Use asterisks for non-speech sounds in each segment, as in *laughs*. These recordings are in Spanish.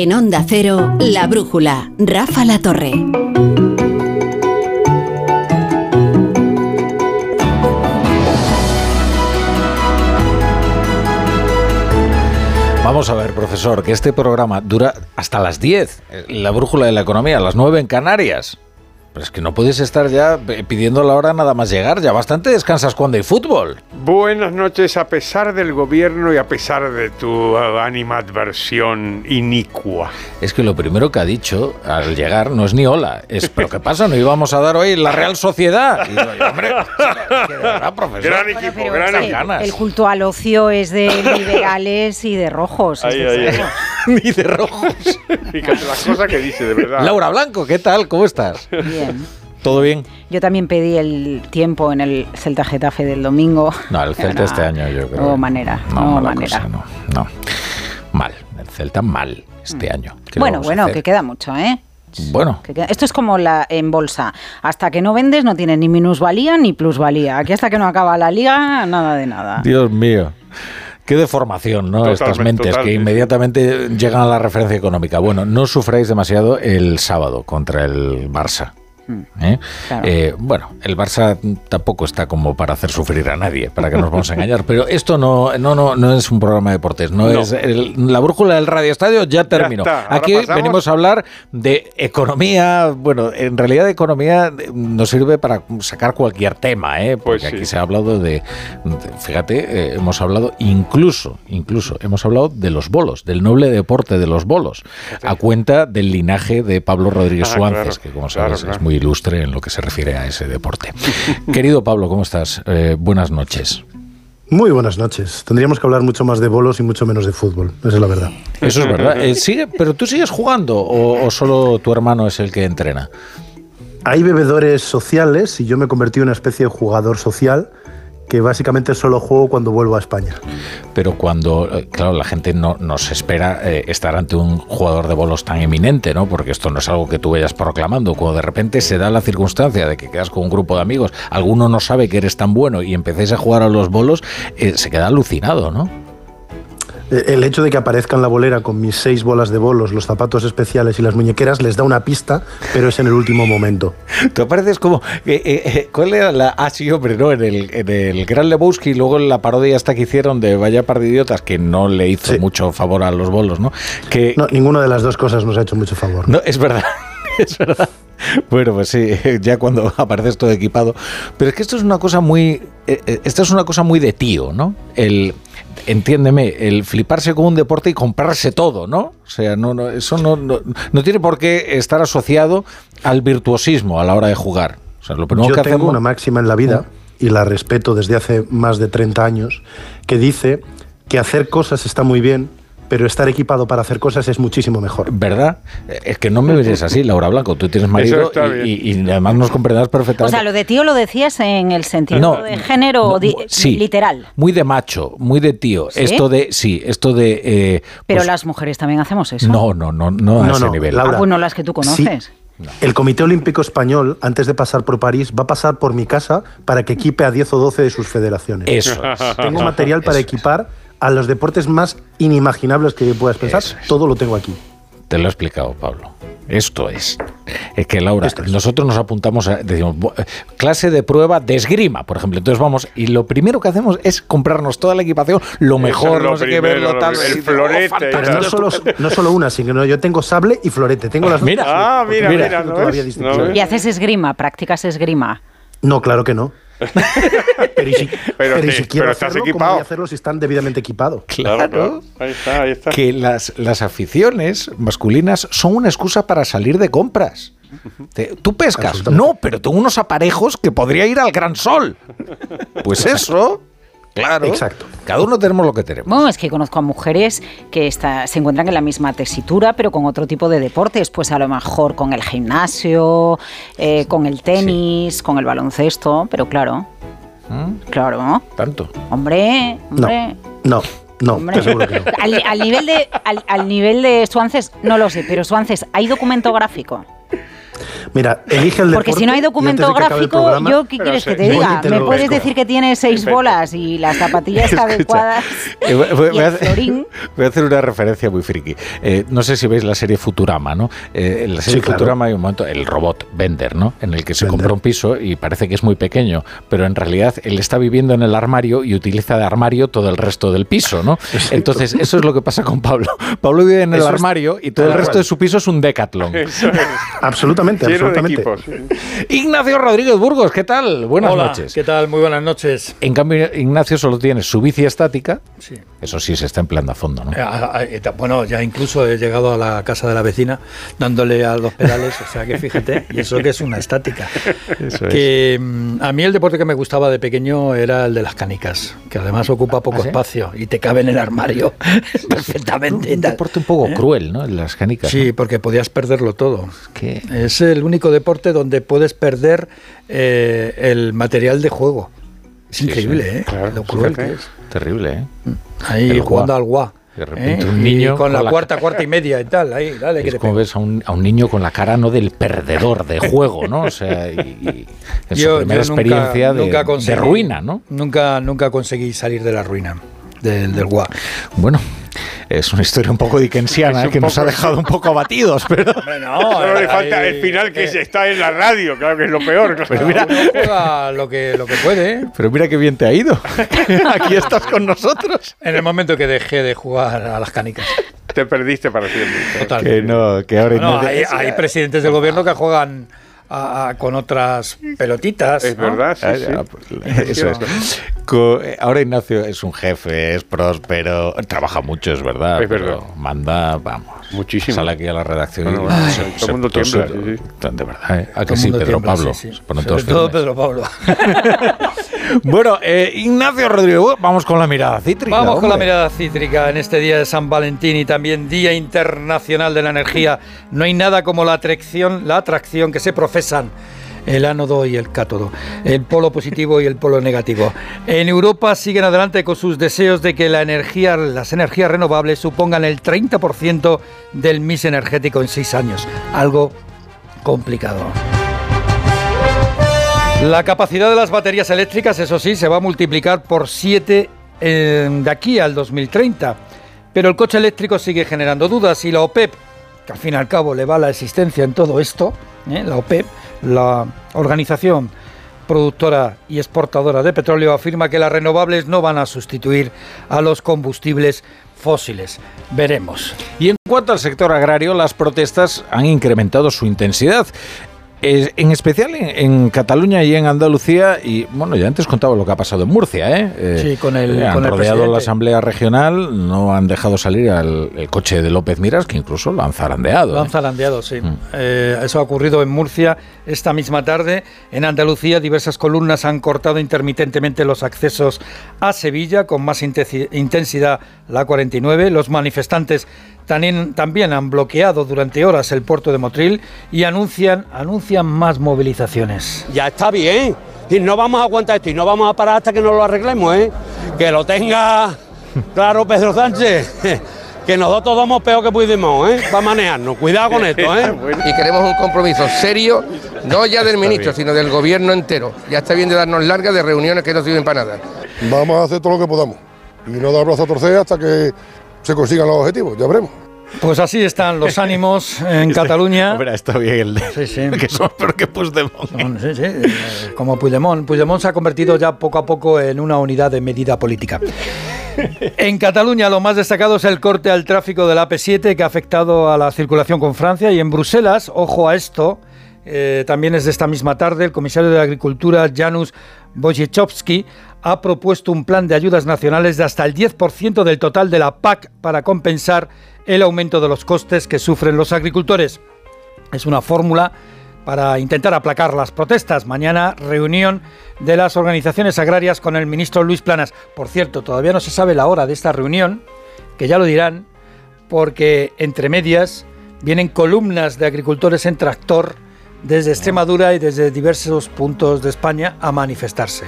En Onda Cero, La Brújula, Rafa La Torre. Vamos a ver, profesor, que este programa dura hasta las 10, la brújula de la economía, a las 9 en Canarias. Pero es que no puedes estar ya pidiendo la hora nada más llegar, ya bastante descansas cuando hay fútbol. Buenas noches, a pesar del gobierno y a pesar de tu animadversión inicua. Es que lo primero que ha dicho al llegar no es ni hola, es ¿pero qué pasa? ¿No íbamos a dar hoy la Real Sociedad? Y digo, hombre, *laughs* profesor. Gran equipo, gran equipo. El culto al ocio es de *laughs* liberales y de rojos. Ahí, ahí, Ni de rojos. *laughs* Fíjate las cosas que dice, de verdad. Laura Blanco, ¿qué tal? ¿Cómo estás? Bien. ¿Todo bien? Yo también pedí el tiempo en el Celta Getafe del domingo. No, el Celta este año yo creo. No manera, no, no manera. cosa, no, no. Mal, el Celta mal este año. ¿Qué le Bueno, bueno, que queda mucho, ¿eh? Bueno, Esto es como la en bolsa. Hasta que no vendes no tienes ni minusvalía ni plusvalía. Aquí hasta que no acaba la liga, nada de nada. Dios mío. Qué deformación, ¿no? Estas Totalmente, mentes que inmediatamente llegan a la referencia económica. Bueno, no sufráis demasiado el sábado contra el Barça. ¿Eh? Claro. Eh, bueno, el Barça tampoco está como para hacer sufrir a nadie, para que nos vamos a engañar. Pero esto no, no, no, no es un programa de deportes, no, No. es el- la brújula del Radio Estadio ya terminó. Aquí pasamos. venimos a hablar de economía. Bueno, en realidad de economía nos sirve para sacar cualquier tema, ¿eh? porque Pues sí. aquí se ha hablado de, de- fíjate, eh, hemos hablado incluso, incluso hemos hablado de los bolos, del noble deporte de los bolos, a cuenta del linaje de Pablo Rodríguez Ah, Suárez, claro, que como claro, sabes claro. es muy ilustre en lo que se refiere a ese deporte. Querido Pablo, ¿cómo estás? Eh, buenas noches. Muy buenas noches. Tendríamos que hablar mucho más de bolos y mucho menos de fútbol. Esa es la verdad. Eso es verdad. Eh, sigue, pero tú sigues jugando o, o solo tu hermano es el que entrena. Hay bebedores sociales y yo me he convertido en una especie de jugador social que básicamente solo juego cuando vuelvo a España. Pero cuando, eh, claro, la gente no nos espera eh, estar ante un jugador de bolos tan eminente, ¿no? Porque esto no es algo que tú vayas proclamando. Cuando de repente se da la circunstancia de que quedas con un grupo de amigos, alguno no sabe que eres tan bueno y empecéis a jugar a los bolos, eh, se queda alucinado, ¿no? Eh, El hecho de que aparezca en la bolera con mis seis bolas de bolos, los zapatos especiales y las muñequeras les da una pista, pero es en el último momento. *laughs* Tú apareces como. eh, eh, ¿Cuál era la.? Ah, sí, hombre, ¿no? En el, en el Gran Lebowski, luego en la parodia esta que hicieron de Vaya par de idiotas, que no le hizo Sí. mucho favor a los bolos, ¿no? Que. No, ninguna de las dos cosas nos ha hecho mucho favor. No, es verdad, *laughs* es verdad. Bueno, pues sí, *laughs* ya cuando apareces todo equipado. Pero es que esto es una cosa muy. eh, Esta es una cosa muy de tío, ¿no? El. Entiéndeme, el fliparse con un deporte y comprarse todo, ¿no? O sea, no, no, eso no, no, no tiene por qué estar asociado al virtuosismo a la hora de jugar. O sea, lo primero Yo que tengo hacemos. una máxima en la vida, y la respeto desde hace más de 30 años, que dice que hacer cosas está muy bien, pero estar equipado para hacer cosas es muchísimo mejor. ¿Verdad? Es que no me ves así, Laura Blanco. Tú tienes marido y, y- y además nos comprenderás O perfectamente. sea, lo de tío lo decías en el sentido de género no, di- sí, literal. Muy de macho, muy de tío. ¿Sí? Esto de, sí, esto de... eh, Pero pues, las mujeres también hacemos eso. No, no, no, no a No, ese no, nivel. Laura. Ah, bueno, las que tú conoces. El Comité Olímpico Español, antes de pasar por París, va a pasar por mi casa para que equipe a 10 o 12 de sus federaciones. Eso es. Tengo material para Eso es. equipar a los deportes más inimaginables que puedas pensar. Es. Todo lo tengo aquí. Te lo he explicado, Pablo. Esto es. Es que, Laura, es. nosotros nos apuntamos a, decimos, "Bu- eh, clase de prueba de esgrima, por ejemplo. Entonces vamos, y lo primero que hacemos es comprarnos toda la equipación, lo mejor, es lo no sé qué, primero, verlo lo tal. El "Oh, florete fantástico, Pero no solo, estupendo". no solo una, sino que yo tengo sable y florete. Tengo las dos Mira. Ah, mira, mira, ¿no. ¿No? Y haces esgrima, practicas esgrima. No, claro que no. *laughs* Pero, y si, pero, y si quiero pero estás hacerlo, ¿cómo equipado. voy a hacerlo si están debidamente equipados? Claro, claro. Ahí está, ahí está. que las, las aficiones masculinas son una excusa para salir de compras. Te- Tú pescas, no, pero tengo unos aparejos que podría ir al gran sol. Pues eso, claro. Exacto. Cada uno tenemos lo que tenemos. Bueno, es que conozco a mujeres que está- se encuentran en la misma tesitura, pero con otro tipo de deportes. Pues a lo mejor con el gimnasio, eh, con el tenis, con el baloncesto. Pero claro, ¿Mm? claro. Tanto. Hombre, No, hombre. no, no, que *laughs* al nivel de, al, al nivel de Suances, no lo sé, pero Suances, ¿hay documento gráfico? Mira, elige el Porque si no hay documento gráfico, programa- ¿yo qué quieres que te diga? te ¿Me puedes decir que tiene seis Perfecto. bolas y las zapatillas Escucha, adecuadas eh, voy, voy- y voy a hacer, florín? *laughs* voy a hacer una referencia muy friki. Eh, no sé si veis la serie Futurama, ¿no? Eh, en la serie Sí, claro. Futurama hay un momento, el robot Bender, ¿no? En el que se Bender. compra un piso y parece que es muy pequeño, pero en realidad él está viviendo en el armario y utiliza de armario todo el resto del piso, ¿no? *laughs* Entonces, eso es lo que pasa con Pablo. Pablo vive en el Eso armario y todo el resto cual. de su piso es un decathlon. Eso es. Absolutamente. Ignacio Rodríguez Burgos, ¿qué tal? Buenas Hola, noches. ¿qué tal? Muy buenas noches. En cambio, Ignacio solo tiene su bici estática. Sí. Eso sí, se está empleando a fondo, ¿no? Eh, ah, ah, eh, Bueno, ya incluso he llegado a la casa de la vecina dándole a los pedales, o sea que fíjate, y eso que es una estática. *laughs* Eso. Que mm, a mí el deporte que me gustaba de pequeño era el de las canicas, que además ocupa poco ¿Ah, sí? espacio y te cabe en el armario *laughs* *laughs* perfectamente. Un deporte un poco ¿Eh? cruel, ¿no? En las canicas. Sí, ¿no? porque podías perderlo todo. Que- Es el único deporte donde puedes perder eh, el material de juego. Es Sí, increíble, sí. ¿eh? Claro, Lo cruel que es. Terrible, ¿eh? Ahí El jugando guá. al guá. De repente ¿eh? un Y niño con la con la- cuarta, *laughs* cuarta y media y tal. Ahí, dale, que Es te como ves a un, a un niño con la cara no del perdedor de *laughs* juego, ¿no? O sea, y, y en su primera nunca- experiencia de, nunca de conseguí- ruina, ¿no? Nunca, nunca conseguí salir de la ruina del, del guá. Bueno, es una historia un poco dickensiana ¿eh? un que nos ha dejado un poco abatidos, *laughs* pero... Solo le falta el final que se está en la radio, claro que es lo peor. claro. Pero mira, juega lo que, lo que puede. ¿eh? pero mira qué bien te ha ido. *laughs* Aquí estás con nosotros. En el momento que dejé de jugar a las canicas. Te perdiste para siempre. Total. Que no, que ahora... Ignacio- hay, hay presidentes del gobierno que juegan a- a- con otras pelotitas. Es ¿no? verdad, sí, Ah, sí. ya, pues, Eso es. Co- eh, Ahora Ignacio es un jefe, es próspero, trabaja mucho, es verdad. Es verdad. pero manda, vamos. Muchísimo. Sale aquí a la redacción Bueno, y bueno, se- todo el mundo tiembla, sí, sí. De verdad, ¿eh? ¿A que Todo el sí, Pedro tiembla, Pablo? sí, sí. Se ponen Sobre todos todo firmes. Pedro Pablo. *laughs* Bueno, eh, Ignacio Rodríguez, vamos con la mirada cítrica. Vamos con la mirada cítrica en este día de San Valentín y también Día Internacional de la Energía. No hay nada como la atracción, la atracción que se profesan el ánodo y el cátodo, el polo positivo y el polo negativo. En Europa siguen adelante con sus deseos de que la energía, las energías renovables supongan el 30% del mix energético en seis años. Algo complicado. La capacidad de las baterías eléctricas, eso sí, se va a multiplicar por 7 de aquí al 2030. Pero el coche eléctrico sigue generando dudas y la OPEP, que al fin y al cabo le va la existencia en todo esto, ¿eh? la OPEP, la Organización Productora y Exportadora de Petróleo, afirma que las renovables no van a sustituir a los combustibles fósiles. Veremos. Y en cuanto al sector agrario, las protestas han incrementado su intensidad. En especial en, en Cataluña y en Andalucía, y bueno, ya antes contaba lo que ha pasado en Murcia, ¿eh? Eh, Sí, con el- han con rodeado la Asamblea Regional, no han dejado salir al el coche de López Miras, que incluso lo han zarandeado. Lo han ¿eh? zarandeado, sí. Mm. Eh, eso ha ocurrido en Murcia esta misma tarde. En Andalucía, diversas columnas han cortado intermitentemente los accesos a Sevilla con más intensidad la 49. Los manifestantes también, también han bloqueado durante horas el puerto de Motril y anuncian, anuncian más movilizaciones. ya está bien. Y no vamos a aguantar esto y no vamos a parar hasta que no lo arreglemos, ¿eh? Que lo tenga *laughs* claro Pedro Sánchez. *laughs* Que nosotros damos peor que pudimos, ¿eh? Para manejarnos. Cuidado con esto, ¿eh? *laughs* y queremos un compromiso serio, no ya del ministro, sino del gobierno entero. Ya está bien de darnos largas de reuniones que no sirven para nada. Vamos a hacer todo lo que podamos y no dar brazo a torcer hasta que se consigan los objetivos, ya veremos. Pues así están los *laughs* ánimos en Cataluña. *laughs* Hombre, está bien el de, Sí, sí. *laughs* que son peor que Puigdemont. Son- sí, sí, eh, como Puigdemont. Puigdemont se ha convertido ya poco a poco en una unidad de medida política. En Cataluña lo más destacado es el corte al tráfico del AP7 que ha afectado a la circulación con Francia y en Bruselas, ojo a esto, eh, también es de esta misma tarde, el comisario de Agricultura Janusz Wojciechowski ha propuesto un plan de ayudas nacionales de hasta el 10% del total de la PAC para compensar el aumento de los costes que sufren los agricultores. Es una fórmula para intentar aplacar las protestas. Mañana reunión de las organizaciones agrarias con el ministro Luis Planas. Por cierto, todavía no se sabe la hora de esta reunión, que ya lo dirán, porque entre medias vienen columnas de agricultores en tractor desde Extremadura y desde diversos puntos de España a manifestarse.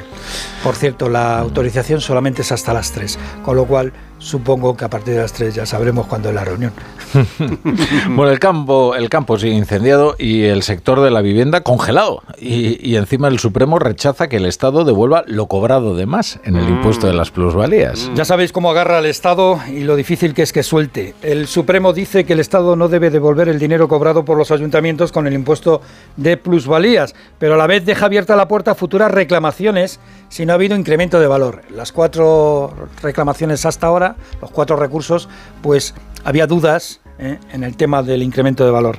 Por cierto, la autorización solamente es hasta las 3, con lo cual supongo que a partir de las 3 ya sabremos cuándo es la reunión. *laughs* bueno, el campo, el campo sigue incendiado y el sector de la vivienda congelado. Y, y encima el Supremo rechaza que el Estado devuelva lo cobrado de más en el impuesto de las plusvalías. Ya sabéis cómo agarra el Estado y lo difícil que es que suelte. El Supremo dice que el Estado no debe devolver el dinero cobrado por los ayuntamientos con el impuesto de plusvalías, pero a la vez deja abierta la puerta a futuras reclamaciones si no ha habido incremento de valor. Las cuatro reclamaciones hasta ahora, los cuatro recursos, pues había dudas ¿eh? en el tema del incremento de valor.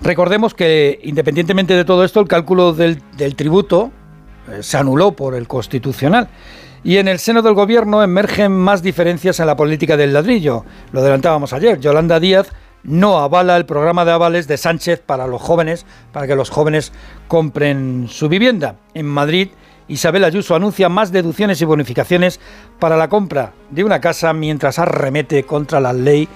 Recordemos que independientemente de todo esto, el cálculo del, tributo eh, se anuló por el Constitucional. Y en el seno del gobierno emergen más diferencias en la política del ladrillo. Lo adelantábamos ayer. Yolanda Díaz no avala el programa de avales de Sánchez para los jóvenes, para que los jóvenes compren su vivienda. En Madrid, Isabel Ayuso anuncia más deducciones y bonificaciones para la compra de una casa mientras arremete contra la ley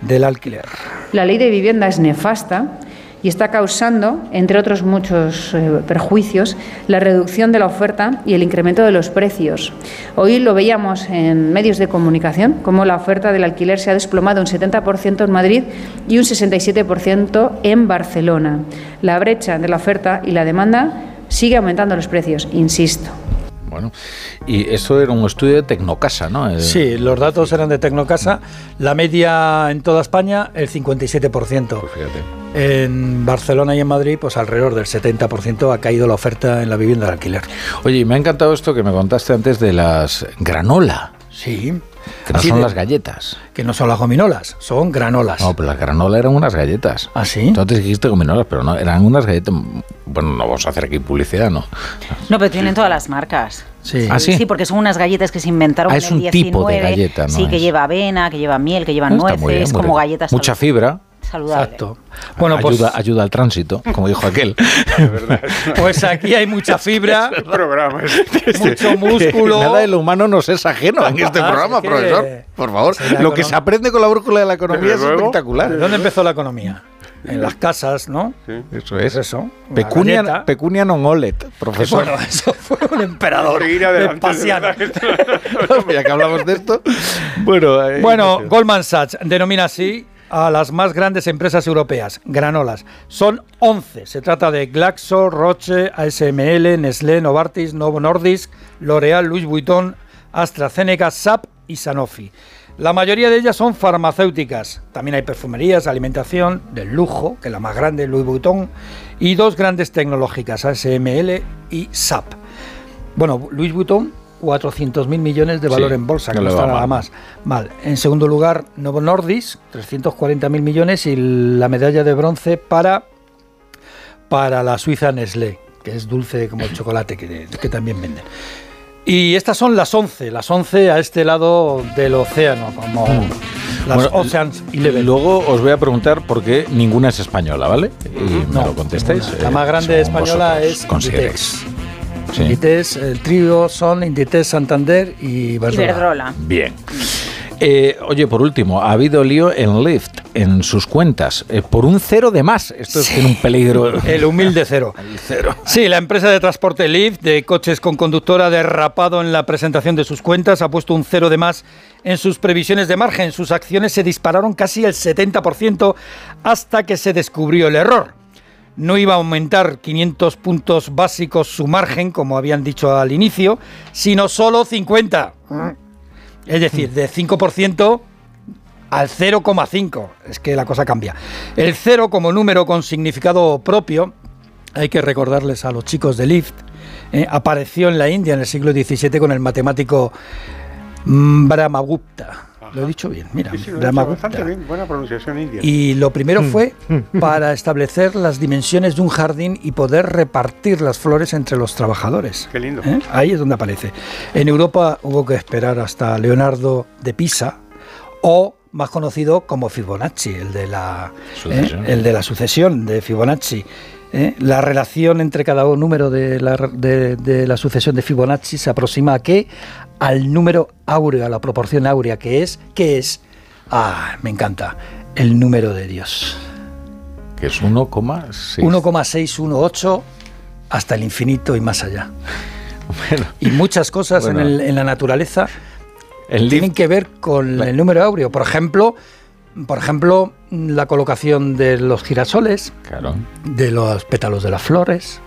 del alquiler. La ley de vivienda es nefasta y está causando, entre otros muchos eh, perjuicios, la reducción de la oferta y el incremento de los precios. Hoy lo veíamos en medios de comunicación, cómo la oferta del alquiler se ha desplomado un 70% en Madrid y un 67% en Barcelona. La brecha de la oferta y la demanda sigue aumentando los precios, insisto. Bueno, y eso era un estudio de Tecnocasa, ¿no? El- Sí, los datos eran de Tecnocasa. La media en toda España, el 57%. Pues fíjate. En Barcelona y en Madrid, pues alrededor del 70% ha caído la oferta en la vivienda de alquiler. Oye, y me ha encantado esto que me contaste antes de las granola, Sí. Que no Así son de- las galletas. Que no son las gominolas, son granolas. No, pero las granola eran unas galletas. ¿Ah, sí? Tú antes dijiste gominolas, pero no, eran unas galletas. Bueno, no vamos a hacer aquí publicidad, ¿no? No, pero tienen todas las marcas. Sí. ¿Ah, sí? Sí, porque son unas galletas que se inventaron Ah, en es el un 19. tipo de galleta, ¿no? Sí, que lleva avena, que lleva miel, que lleva muy nueces, bien, como galletas Mucha fibra. Saludable. Exacto. Bueno, pues, ayuda, ayuda al tránsito, como dijo aquel. *laughs* pues aquí hay mucha fibra, programa es- *laughs* mucho músculo. Nada de lo humano nos es ajeno en este Ah, programa, es que- profesor. Por favor, Sí, lo que se aprende con la brújula de la economía Desde es luego. espectacular. ¿Dónde empezó la economía? En las casas, ¿no? Eso Es es. eso. Pecunia, pecunia non olet, profesor. Bueno, eso fue un emperador vespasiano. *laughs* ya que hablamos de esto. Bueno, eh, Bueno, Goldman Sachs denomina así a las más grandes empresas europeas, granolas. Son 11. Se trata de Glaxo, Roche, ASML, Nestlé, Novartis, Novo Nordisk, L'Oreal, Louis Vuitton, AstraZeneca, SAP y Sanofi. La mayoría de ellas son farmacéuticas. También hay perfumerías, alimentación, del lujo, que es la más grande, Louis Vuitton, y dos grandes tecnológicas, ASML y SAP. Bueno, Louis Vuitton, 400.000 millones de valor Sí, en bolsa, que no está nada mal. más. Mal. En segundo lugar, Novo Nordisk, 340.000 millones y la medalla de bronce para, para la Suiza Nestlé, que es dulce como el *laughs* chocolate, que, que también venden. Y estas son las 11, las 11 a este lado del océano, como las Mm. Bueno, Oceans Eleven. Luego os voy a preguntar por qué ninguna es española, ¿ale? Y me lo contestáis. La eh, más grande según española es consideréis. Inditex. Sí. Inditex, el trío son Inditex Santander y Iberdrola. Iberdrola. Bien. Eh, oye, por último, ha habido lío en Lyft, en sus cuentas, eh, por un cero de más. Esto es un peligro. *laughs* El humilde cero. *laughs* El cero. Sí, la empresa de transporte Lyft de coches con conductor ha derrapado en la presentación de sus cuentas, ha puesto un cero de más en sus previsiones de margen. Sus acciones se dispararon casi el 70% hasta que se descubrió el error. No iba a aumentar 500 puntos básicos su margen, como habían dicho al inicio, sino solo 50. Es decir, de 5% al 0,5. Es que la cosa cambia. El 0 como número con significado propio, hay que recordarles a los chicos de Lift, eh, apareció en la India en el siglo XVII con el matemático mm, Lo he dicho bien, mira, Sí, sí, lo he dicho Brahmagupta. bastante bien, buena pronunciación india. Y lo primero Mm. fue para establecer las dimensiones de un jardín y poder repartir las flores entre los trabajadores. Qué lindo. ¿Eh? Ahí es donde aparece. En Europa hubo que esperar hasta Leonardo de Pisa o más conocido como Fibonacci, el de la, Sucesión. ¿eh? el de la sucesión de Fibonacci. ¿eh? La relación entre cada número de la, de- de la sucesión de Fibonacci se aproxima a qué? Al número áureo, a la proporción áurea, que es, ¿qué es? Ah, me encanta, el número de Dios. Que es 1,6. 1,618 hasta el infinito y más allá. Bueno, Y muchas cosas Bueno. en, el- en la naturaleza el tienen que ver con La- el número áureo. Por ejemplo, por ejemplo, la colocación de los girasoles, Claro. de los pétalos de las flores,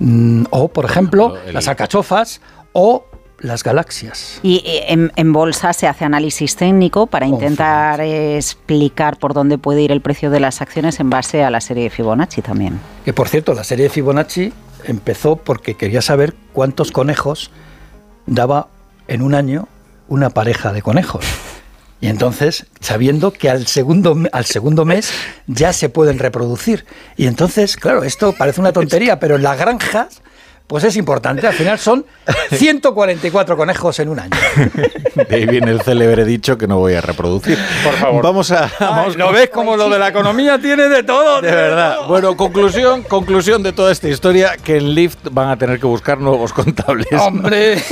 mm, o, por ejemplo, el- las alcachofas o las galaxias. Y eh, en, en bolsa se hace análisis técnico para intentar explicar por dónde puede ir el precio de las acciones en base a la serie de Fibonacci también. Que por cierto, la serie de Fibonacci empezó porque quería saber cuántos conejos daba en un año una pareja de conejos. Y entonces, sabiendo que al segundo, al segundo mes ya se pueden reproducir. Y entonces, claro, esto parece una tontería, pero en las granjas, pues es importante. Al final son *laughs* 144 conejos en un año. De ahí viene el célebre dicho que no voy a reproducir. Por favor. Vamos a. Vamos ¿Lo ves como lo de la economía tiene de todo? De verdad. Bueno, conclusión, conclusión de toda esta historia, que en Lyft van a tener que buscar nuevos contables. Hombre. *laughs*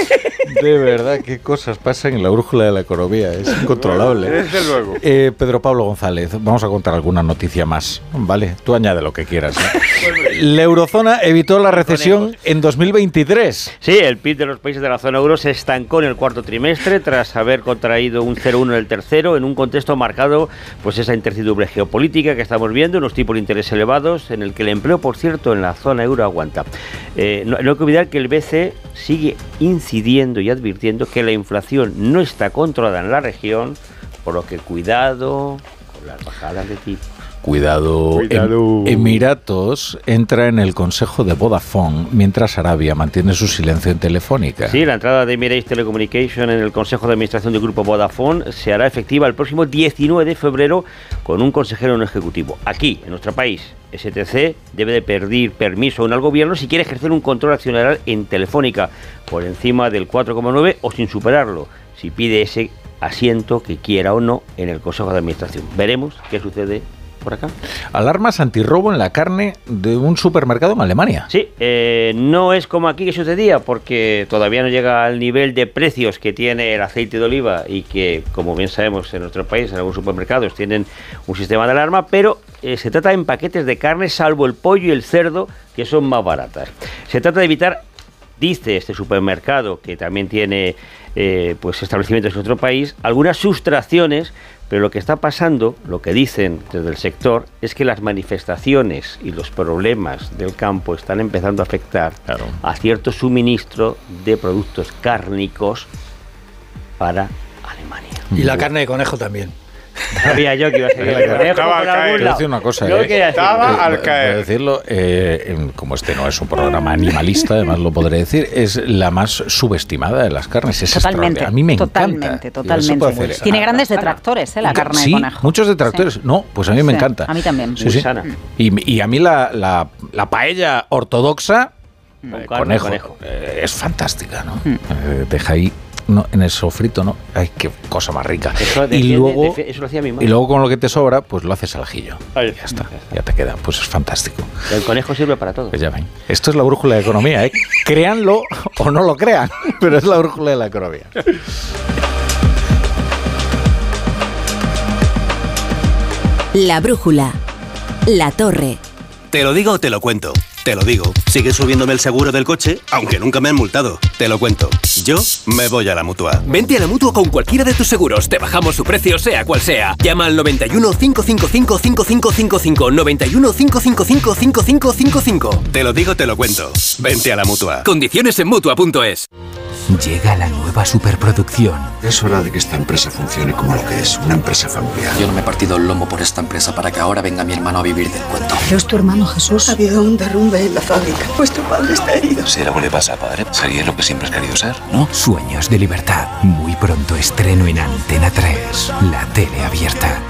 De verdad, qué cosas pasan en la brújula de la economía. Es incontrolable. Desde luego. Eh, Pedro Pablo González, vamos a contar alguna noticia más. Vale, tú añade lo que quieras. ¿eh? La eurozona evitó la recesión en 2023. Sí, el PIB de los países de la zona euro se estancó en el cuarto trimestre tras haber contraído un 0,1 en el tercero en un contexto marcado pues esa incertidumbre geopolítica que estamos viendo, unos tipos de interés elevados en el que el empleo, por cierto, en la zona euro aguanta. Eh, no, no hay que olvidar que el BCE sigue incidiendo y advirtiendo que la inflación no está controlada en la región, por lo que cuidado con las bajadas de tipo. Cuidado. Cuidado. Em- Emiratos entra en el consejo de Vodafone mientras Arabia mantiene su silencio en Telefónica. Sí, la entrada de Emirates Telecommunication en el Consejo de Administración del Grupo Vodafone se hará efectiva el próximo 19 de febrero con un consejero no ejecutivo. Aquí, en nuestro país, STC debe de pedir permiso aún al gobierno si quiere ejercer un control accionarial en Telefónica por encima del 4,9 o sin superarlo, si pide ese asiento que quiera o no en el Consejo de Administración. Veremos qué sucede por acá. Alarmas antirrobo en la carne de un supermercado en Alemania. Sí, eh, no es como aquí que sucedía, porque todavía no llega al nivel de precios que tiene el aceite de oliva y que, como bien sabemos en nuestro país, en algunos supermercados tienen un sistema de alarma, pero eh, se trata en paquetes de carne, salvo el pollo y el cerdo, que son más baratas. Se trata de evitar dice este supermercado, que también tiene eh, pues establecimientos en otro país, algunas sustracciones, pero lo que está pasando, lo que dicen desde el sector, es que las manifestaciones y los problemas del campo están empezando a afectar a cierto suministro de productos cárnicos para Alemania. Y la carne de conejo también. Sabía yo que iba a ser el conejo Estaba al caer. una cosa, ¿eh? Estaba Eh, al a caer. decirlo, eh, como este no es un programa animalista, además lo podré decir, es la más subestimada de las carnes. Es Totalmente. A mí me totalmente, encanta. Totalmente. hacer Tiene grandes detractores, ¿eh? La carne sí, de conejo. muchos detractores. No, pues a mí me Sí, encanta. a mí también. Sí, Muy sí. sana. Y, y a mí la, la, la paella ortodoxa, Con eh, carne, conejo, conejo. eh, es fantástica, ¿no? Mm. Eh, deja ahí no, en el sofrito, ¿no? Ay, qué cosa más rica. Eso y defiende- luego, eso lo hacía mi madre. y luego con lo que te sobra, pues lo haces al ajillo. Ahí Ya está, ya te queda. Pues es fantástico. El conejo sirve para todo. Pues ya ven. Esto es la brújula de economía, ¿eh? Créanlo o no lo crean, *laughs* pero es la brújula de la economía. La brújula. La torre. Te lo digo o te lo cuento. Te lo digo. Sigue subiéndome el seguro del coche, aunque nunca me han multado. Te lo cuento. Yo me voy a la mutua. Vente a la mutua con cualquiera de tus seguros. Te bajamos su precio, sea cual sea. Llama al 91 555 5555. 91 555 5555. Te lo digo, te lo cuento. Vente a la mutua. Condiciones en mutua.es. Llega la nueva superproducción. Es hora de que esta empresa funcione como lo que es, una empresa familiar. Yo no me he partido el lomo por esta empresa para que ahora venga mi hermano a vivir del cuento. Pero es tu hermano Jesús. Ha habido un derrumbe en la fábrica. Vuestro padre está herido. Si algo le pasa a padre, sería lo que siempre has querido ser, ¿no? Sueños de libertad. Muy pronto estreno en Antena 3. La tele abierta.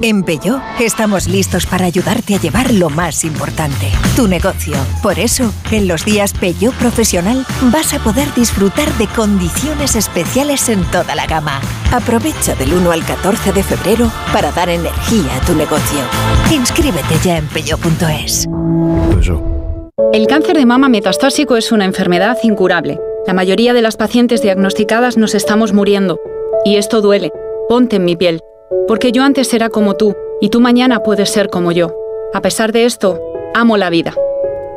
En Peugeot estamos listos para ayudarte a llevar lo más importante, tu negocio. Por eso, en los días Peugeot Profesional vas a poder disfrutar de condiciones especiales en toda la gama. Aprovecha del 1 al 14 de febrero para dar energía a tu negocio. Inscríbete ya en peugeot.es. El cáncer de mama metastásico es una enfermedad incurable. La mayoría de las pacientes diagnosticadas nos estamos muriendo. Y esto duele. Ponte en mi piel. Porque yo antes era como tú, y tú mañana puedes ser como yo. A pesar de esto, amo la vida.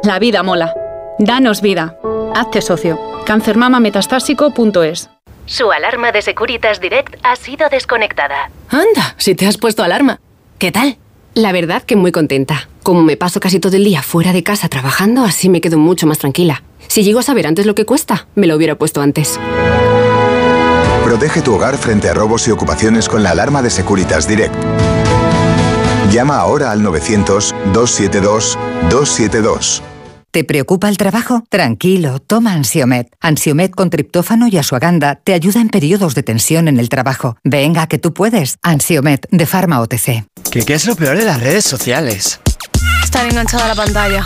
La vida mola. Danos vida. Hazte socio. Cancermamametastásico.es Su alarma de Securitas Direct ha sido desconectada. Anda, si te has puesto alarma. ¿Qué tal? La verdad que muy contenta. Como me paso casi todo el día fuera de casa trabajando, así me quedo mucho más tranquila. Si llego a saber antes lo que cuesta, me lo hubiera puesto antes. Protege tu hogar frente a robos y ocupaciones con la alarma de Securitas Direct. Llama ahora al 900-272-272. ¿Te preocupa el trabajo? Tranquilo, toma Ansiomet. Ansiomet con triptófano y asuaganda te ayuda en periodos de tensión en el trabajo. Venga, que tú puedes. Ansiomet de Pharma OTC. ¿Qué, ¿Qué es lo peor de las redes sociales? Estar enganchada a la pantalla.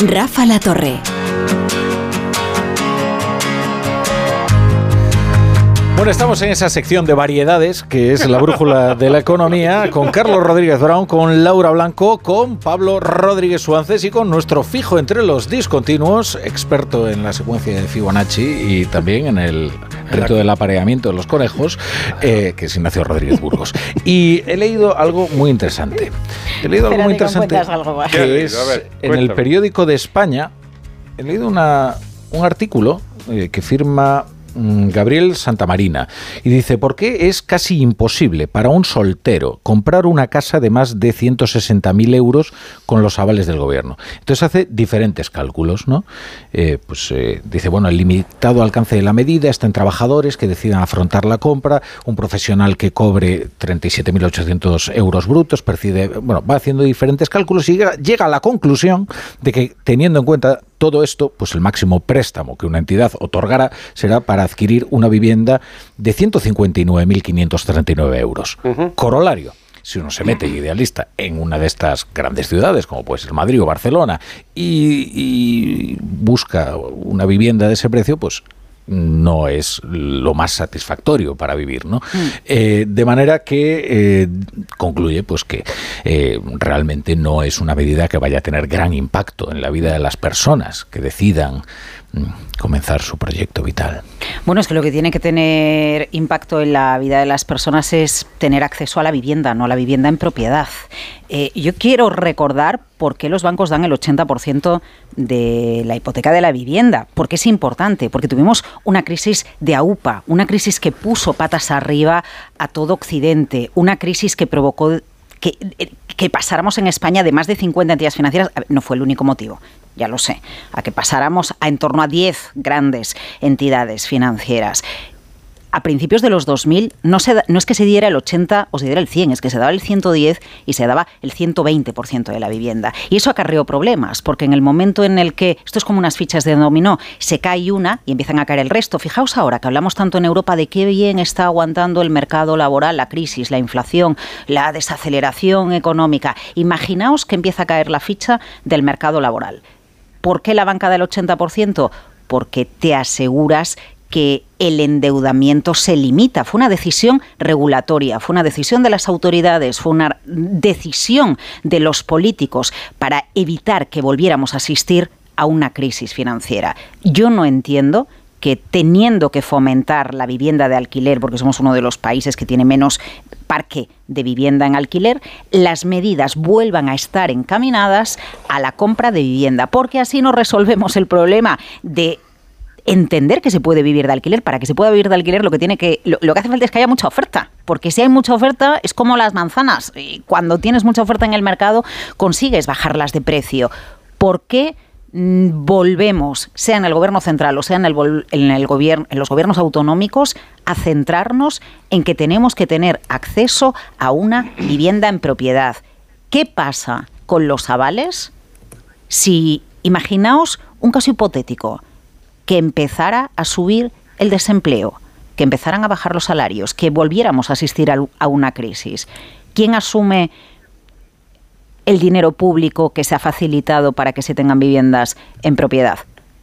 Rafa La Torre. Bueno, estamos en esa sección de variedades que es la brújula de la economía con Carlos Rodríguez Brown, con Laura Blanco, con Pablo Rodríguez Suances y con nuestro fijo entre los discontinuos, experto en la secuencia de Fibonacci y también en el reto del apareamiento de los conejos, eh, que es Ignacio Rodríguez Burgos. Y he leído algo muy interesante. He leído algo muy interesante que es en el periódico de España. He leído una, un artículo eh, que firma Gabriel Santamarina y dice, ¿por qué es casi imposible para un soltero comprar una casa de más de 160.000 euros con los avales del gobierno? Entonces hace diferentes cálculos, ¿no? Eh, pues eh, dice, bueno, el limitado alcance de la medida está en trabajadores que decidan afrontar la compra, un profesional que cobre 37.800 euros brutos, percibe, bueno, va haciendo diferentes cálculos y llega a la conclusión de que teniendo en cuenta todo esto, pues el máximo préstamo que una entidad otorgará será para adquirir una vivienda de 159.539 euros. Corolario. Si uno se mete idealista en una de estas grandes ciudades, como puede ser Madrid o Barcelona, y, y busca una vivienda de ese precio, pues no es lo más satisfactorio para vivir, ¿no? Eh, de manera que eh, concluye pues que eh, realmente no es una medida que vaya a tener gran impacto en la vida de las personas que decidan mm, comenzar su proyecto vital. Bueno, es que lo que tiene que tener impacto en la vida de las personas es tener acceso a la vivienda, no a la vivienda en propiedad. Eh, yo quiero recordar por qué los bancos dan el 80% de la hipoteca de la vivienda. Porque es importante, porque tuvimos una crisis de AUPA, una crisis que puso patas arriba a todo Occidente, una crisis que provocó que, eh, pasáramos en España de más de 50 entidades financieras. No fue el único motivo, ya lo sé, a que pasáramos a en torno a 10 grandes entidades financieras a principios de los 2000 no, se, no es que se diera el 80 o se diera el 100, es que se daba el 110 y se daba el 120% de la vivienda. Y eso acarreó problemas, porque en el momento en el que, esto es como unas fichas de dominó, se cae una y empiezan a caer el resto. Fijaos ahora que hablamos tanto en Europa de qué bien está aguantando el mercado laboral, la crisis, la inflación, la desaceleración económica. Imaginaos que empieza a caer la ficha del mercado laboral. ¿Por qué la banca del 80%? Porque te aseguras que el endeudamiento se limita. Fue una decisión regulatoria, fue una decisión de las autoridades, fue una decisión de los políticos para evitar que volviéramos a asistir a una crisis financiera. Yo no entiendo que teniendo que fomentar la vivienda de alquiler, porque somos uno de los países que tiene menos parque de vivienda en alquiler, las medidas vuelvan a estar encaminadas a la compra de vivienda, porque así no resolvemos el problema de entender que se puede vivir de alquiler. Para que se pueda vivir de alquiler lo que tiene que lo, que hace falta es que haya mucha oferta, porque si hay mucha oferta es como las manzanas. Cuando tienes mucha oferta en el mercado consigues bajarlas de precio. ¿Por qué? Mm, volvemos, sea en el gobierno central o sea en, el, gobierno, los gobiernos autonómicos, a centrarnos en que tenemos que tener acceso a una vivienda en propiedad. ¿Qué pasa con los avales si, imaginaos un caso hipotético, que empezara a subir el desempleo, que empezaran a bajar los salarios, que volviéramos a asistir a una crisis? ¿Quién asume el dinero público que se ha facilitado para que se tengan viviendas en propiedad,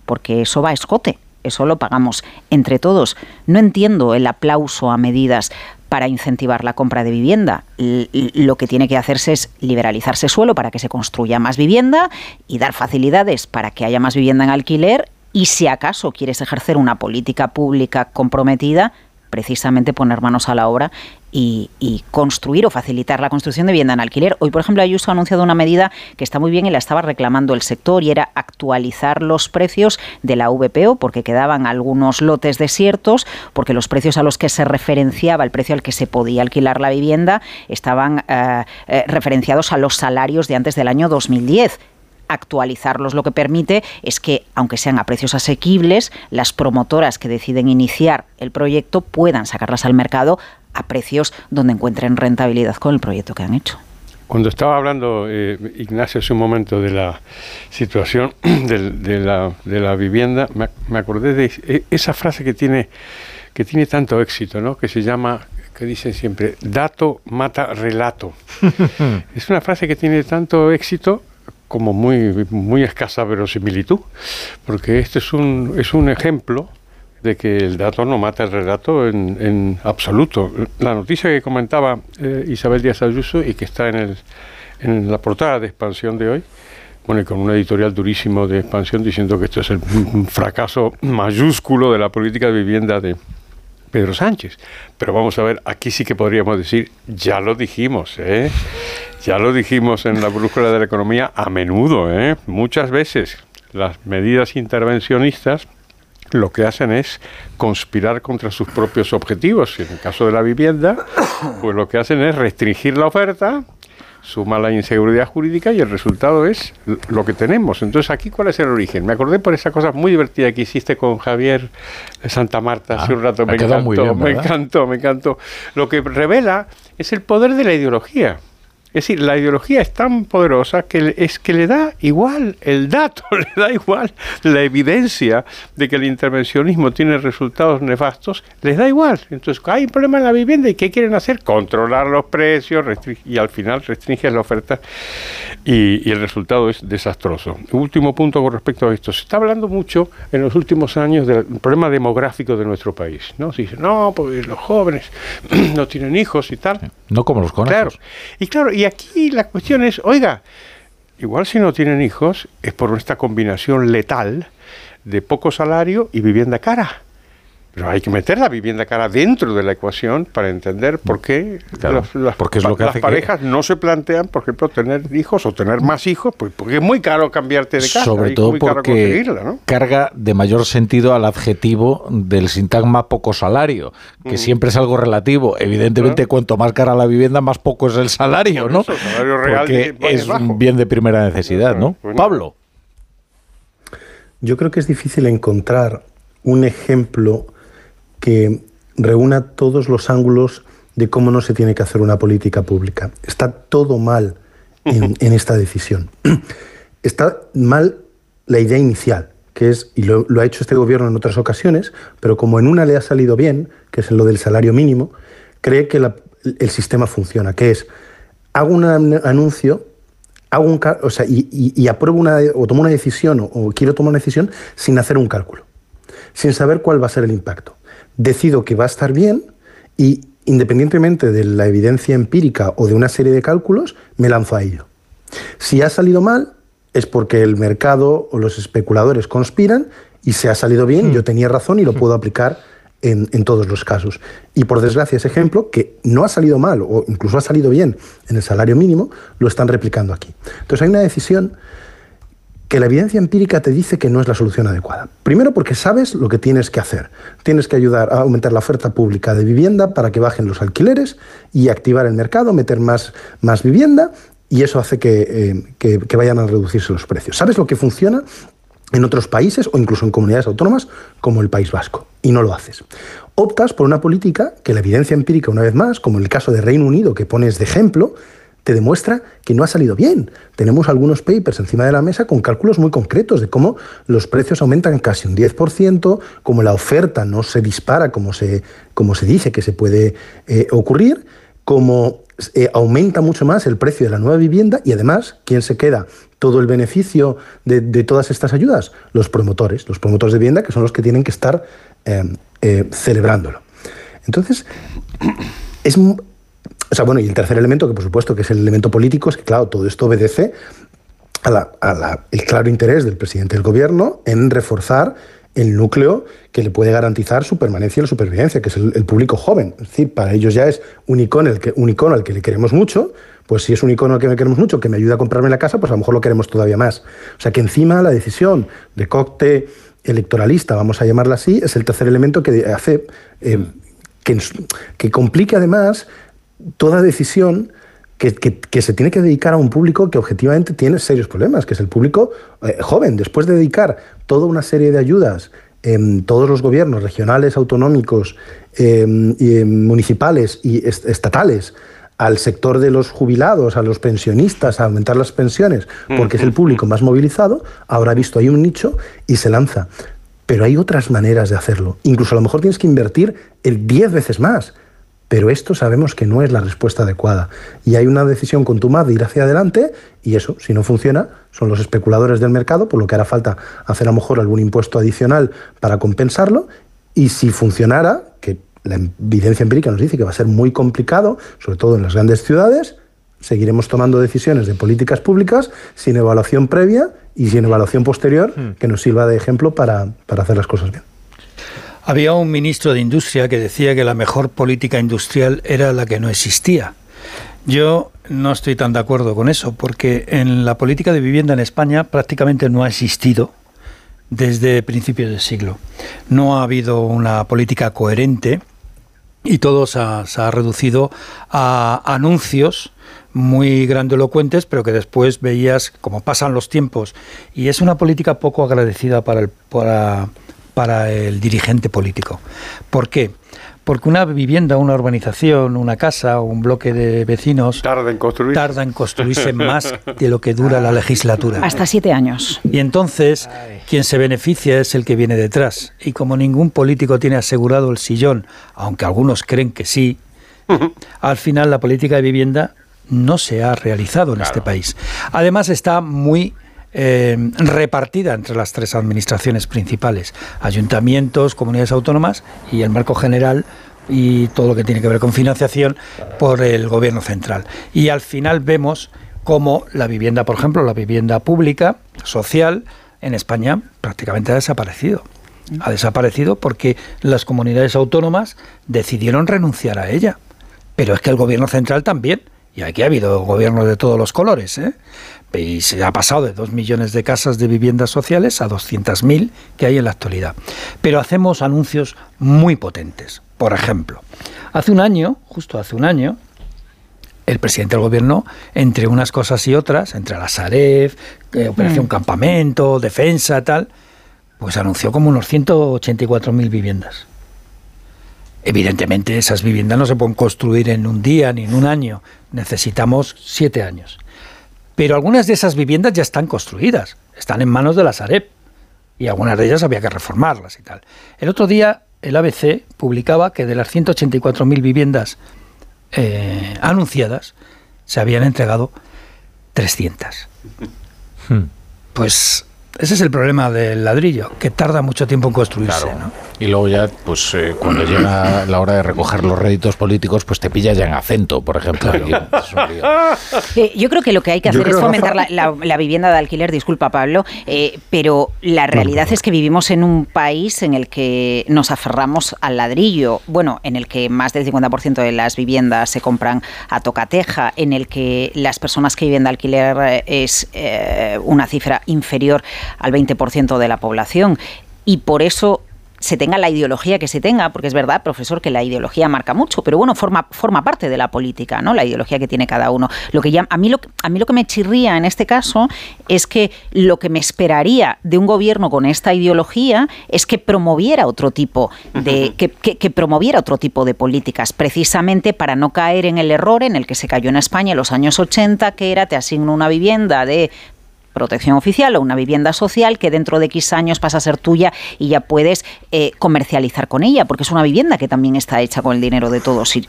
porque eso va a escote, eso lo pagamos entre todos. No entiendo el aplauso a medidas para incentivar la compra de vivienda. Lo que tiene que hacerse es liberalizarse suelo para que se construya más vivienda y dar facilidades para que haya más vivienda en alquiler y si acaso quieres ejercer una política pública comprometida, precisamente poner manos a la obra y, construir o facilitar la construcción de vivienda en alquiler. Hoy, por ejemplo, Ayuso ha anunciado una medida que está muy bien y la estaba reclamando el sector y era actualizar los precios de la VPO porque quedaban algunos lotes desiertos, porque los precios a los que se referenciaba, el precio al que se podía alquilar la vivienda, estaban eh, eh, referenciados a los salarios de antes del año 2010 actualizarlos lo que permite es que, aunque sean a precios asequibles, las promotoras que deciden iniciar el proyecto puedan sacarlas al mercado a precios donde encuentren rentabilidad con el proyecto que han hecho. Cuando estaba hablando eh, Ignacio hace un momento de la situación *clears throat* de, la, de la, vivienda, me, acordé de e, esa frase que tiene, que tiene tanto éxito, ¿no? que se llama que dicen siempre, dato mata relato. *laughs* es una frase que tiene tanto éxito como muy, muy escasa verosimilitud, porque este es un, es un ejemplo de que el dato no mata el relato en, en absoluto. La noticia que comentaba eh, Isabel Díaz Ayuso y que está en, el, en la portada de expansión de hoy, bueno, y con un editorial durísimo de expansión diciendo que esto es el fracaso mayúsculo de la política de vivienda de, Pedro Sánchez. Pero vamos a ver, aquí sí que podríamos decir, ya lo dijimos, ¿eh? ya lo dijimos en la brújula de la economía a menudo, ¿eh? muchas veces. Las medidas intervencionistas lo que hacen es conspirar contra sus propios objetivos. En el caso de la vivienda, pues lo que hacen es restringir la oferta suma la inseguridad jurídica y el resultado es lo que tenemos. Entonces, aquí, ¿cuál es el origen? Me acordé por esa cosa muy divertida que hiciste con Javier de Santa Marta hace un rato. Ah, me encantó, me encantó, me encantó. Lo que revela es el poder de la ideología. Es decir, la ideología es tan poderosa que es que le da igual el dato, *laughs* le da igual la evidencia de que el intervencionismo tiene resultados nefastos, les da igual. Entonces, hay un problema en la vivienda y ¿qué quieren hacer? Controlar los precios y al final restringen la oferta y, el resultado es desastroso. Último punto con respecto a esto. Se está hablando mucho en los últimos años del problema demográfico de nuestro país. ¿no? Se dice, no, porque los jóvenes *clears throat* no tienen hijos y tal. No como los conejos. Claro. Y claro, y aquí la cuestión es, oiga, igual si no tienen hijos es por esta combinación letal de poco salario y vivienda cara. Pero hay que meter la vivienda cara dentro de la ecuación para entender por qué las, porque es lo que parejas no se plantean, por ejemplo, tener hijos o tener más hijos, pues porque es muy caro cambiarte de casa. Sobre todo porque carga de mayor sentido al adjetivo del sintagma poco salario, que mm. siempre es algo relativo. Evidentemente, cuanto más cara la vivienda, más poco es el salario, ¿no? porque es un bien de primera necesidad, ¿no? Pablo. Yo creo que es difícil encontrar un ejemplo que reúna todos los ángulos de cómo no se tiene que hacer una política pública. Está todo mal en, esta decisión. *clears throat* Está mal la idea inicial, que es, y lo, ha hecho este gobierno en otras ocasiones, pero como en una le ha salido bien, que es lo del salario mínimo, cree que el sistema funciona, que es, hago un anuncio, hago un, o sea, y, apruebo una, o tomo una decisión, o quiero tomar una decisión sin hacer un cálculo, sin saber cuál va a ser el impacto decido que va a estar bien y independientemente de la evidencia empírica o de una serie de cálculos, me lanzo a ello. Si ha salido mal, es porque el mercado o los especuladores conspiran y se ha salido bien, hmm. yo tenía razón y lo hmm. puedo aplicar en, en, todos los casos. Y por desgracia, ese ejemplo, que no ha salido mal o incluso ha salido bien en el salario mínimo, lo están replicando aquí. Entonces hay una decisión que la evidencia empírica te dice que no es la solución adecuada. Primero porque sabes lo que tienes que hacer. Tienes que ayudar a aumentar la oferta pública de vivienda para que bajen los alquileres y activar el mercado, meter más, más vivienda y eso hace que, eh, que vayan a reducirse los precios. ¿Sabes lo que funciona? en otros países o incluso en comunidades autónomas como el País Vasco, y no lo haces. Optas por una política que la evidencia empírica, una vez más, como en el caso de Reino Unido que pones de ejemplo, te demuestra que no ha salido bien. Tenemos algunos papers encima de la mesa con cálculos muy concretos de cómo los precios aumentan casi un 10%, cómo la oferta no se dispara como se, como se dice que se puede eh, ocurrir, cómo eh, aumenta mucho más el precio de la nueva vivienda y además, ¿quién se queda todo el beneficio de, todas estas ayudas? Los promotores, los promotores de vivienda que son los que tienen que estar eh, celebrándolo. Entonces, es o sea, bueno, y el tercer elemento, que por supuesto que es el elemento político, es que, claro, todo esto obedece al claro interés del presidente del gobierno en reforzar el núcleo que le puede garantizar su permanencia y la supervivencia, que es el, público joven. Es decir, para ellos ya es un icono, el que, un icono al que le queremos mucho, pues si es un icono al que me queremos mucho, que me ayuda a comprarme la casa, pues a lo mejor lo queremos todavía más. O sea que encima la decisión de cóctel electoralista, vamos a llamarla así, es el tercer elemento que hace eh, que, que complique además toda decisión que, se tiene que dedicar a un público que objetivamente tiene serios problemas, que es el público eh, joven. Después de dedicar toda una serie de ayudas en todos los gobiernos regionales, autonómicos, em, y, municipales y estatales al sector de los jubilados, a los pensionistas, a aumentar las pensiones, porque es el público más movilizado, ahora ha visto ahí un nicho y se lanza. Pero hay otras maneras de hacerlo. Incluso a lo mejor tienes que invertir el 10 veces más pero esto sabemos que no es la respuesta adecuada. Y hay una decisión contumaz de ir hacia adelante y eso, si no funciona, son los especuladores del mercado, por lo que hará falta hacer a lo mejor algún impuesto adicional para compensarlo. Y si funcionara, que la evidencia empírica nos dice que va a ser muy complicado, sobre todo en las grandes ciudades, seguiremos tomando decisiones de políticas públicas sin evaluación previa y sin evaluación posterior hmm. que nos sirva de ejemplo para, para hacer las cosas bien. Había un ministro de Industria que decía que la mejor política industrial era la que no existía. Yo no estoy tan de acuerdo con eso, porque en la política de vivienda en España prácticamente no ha existido desde principios del siglo. No ha habido una política coherente y todo se ha, reducido a anuncios muy grandilocuentes, pero que después veías cómo pasan los tiempos. Y es una política poco agradecida para el, para, para el dirigente político. ¿Por qué? Porque una vivienda, una urbanización, una casa, un bloque de vecinos tarda en, construirse. tarda en construirse *laughs* más de lo que dura la legislatura. Hasta siete años. Y entonces quien se beneficia es el que viene detrás. Y como ningún político tiene asegurado el sillón, aunque algunos creen que sí, *laughs* al final la política de vivienda no se ha realizado en este país. Además está muy eh, repartida entre las tres administraciones principales, ayuntamientos, comunidades autónomas y el marco general y todo lo que tiene que ver con financiación por el gobierno central. Y al final vemos cómo la vivienda, por ejemplo, la vivienda pública, social, en España prácticamente ha desaparecido. Ha desaparecido porque las comunidades autónomas decidieron renunciar a ella. Pero es que el gobierno central también. Y aquí ha habido gobiernos de todos los colores. ¿eh? Y se ha pasado de 2 millones de casas de viviendas sociales a 200.000 que hay en la actualidad. Pero hacemos anuncios muy potentes. Por ejemplo, hace un año, justo hace un año, el presidente del gobierno, entre unas cosas y otras, entre la Saref, eh, Operación mm. Campamento, Defensa, tal, pues anunció como unos 184.000 viviendas. Evidentemente esas viviendas no se pueden construir en un día ni en un año, necesitamos siete años. Pero algunas de esas viviendas ya están construidas, están en manos de la Sareb y algunas de ellas había que reformarlas y tal. El otro día el ABC publicaba que de las 184.000 viviendas eh, anunciadas se habían entregado 300. Hmm. Pues Ese es el problema del ladrillo, que tarda mucho tiempo en construirse. ¿no? Y luego ya, pues eh, cuando llega la hora de recoger los réditos políticos, pues te pilla ya en acento, por ejemplo. *laughs* Eh, yo creo que lo que hay que hacer es fomentar la, vivienda de alquiler, disculpa Pablo, eh, pero la realidad es que vivimos en un país en el que nos aferramos al ladrillo, bueno, en el que más del 50% de las viviendas se compran a tocateja, en el que las personas que viven de alquiler es una cifra inferior al 20% de la población. Y por eso se tenga la ideología que se tenga, porque es verdad, profesor, que la ideología marca mucho, pero bueno, forma, forma parte de la política, ¿no? La ideología que tiene cada uno. Lo que ya, a, mí lo, a mí lo que me chirría en este caso es que lo que me esperaría de un gobierno con esta ideología es que promoviera otro tipo de, que, que, promoviera otro tipo de políticas, precisamente para no caer en el error en el que se cayó en España en los años 80, que era te asigno una vivienda de protección oficial o una vivienda social que dentro de X años pasa a ser tuya y ya puedes eh, comercializar con ella, porque es una vivienda que también está hecha con el dinero de todos. Y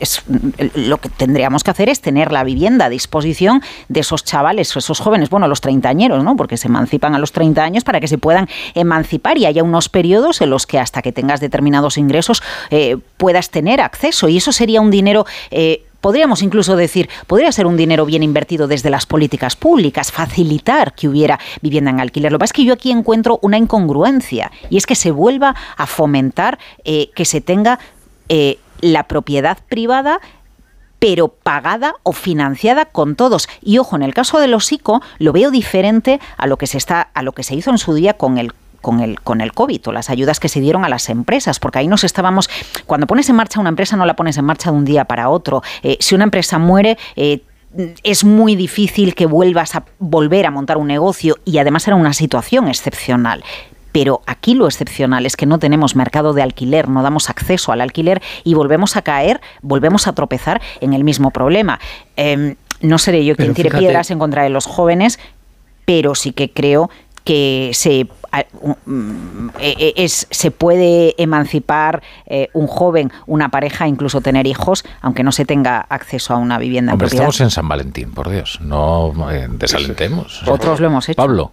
lo que tendríamos que hacer es tener la vivienda a disposición de esos chavales o esos jóvenes, bueno, los treintañeros, ¿no? porque se emancipan a los 30 años para que se puedan emancipar y haya unos periodos en los que hasta que tengas determinados ingresos eh, puedas tener acceso. Y eso sería un dinero eh, podríamos incluso decir, podría ser un dinero bien invertido desde las políticas públicas, facilitar que hubiera vivienda en alquiler. Lo que pasa es que yo aquí encuentro una incongruencia y es que se vuelva a fomentar eh, que se tenga eh, la propiedad privada pero pagada o financiada con todos. Y ojo, en el caso de los ICO lo veo diferente a lo que se está a lo que se hizo en su día con el con el, con el COVID o las ayudas que se dieron a las empresas, porque ahí nos estábamos, cuando pones en marcha una empresa no la pones en marcha de un día para otro. Eh, si una empresa muere, eh, es muy difícil que vuelvas a volver a montar un negocio y además era una situación excepcional. Pero aquí lo excepcional es que no tenemos mercado de alquiler, no damos acceso al alquiler y volvemos a caer, volvemos a tropezar en el mismo problema. Em, no seré yo quien tire piedras en contra de los jóvenes, pero sí que creo que se, es, se puede emancipar eh, un joven, una pareja, incluso tener hijos, aunque no se tenga acceso a una vivienda. Hombre, estamos en San Valentín, por Dios, no eh, desalentemos. Otros lo hemos hecho. Pablo.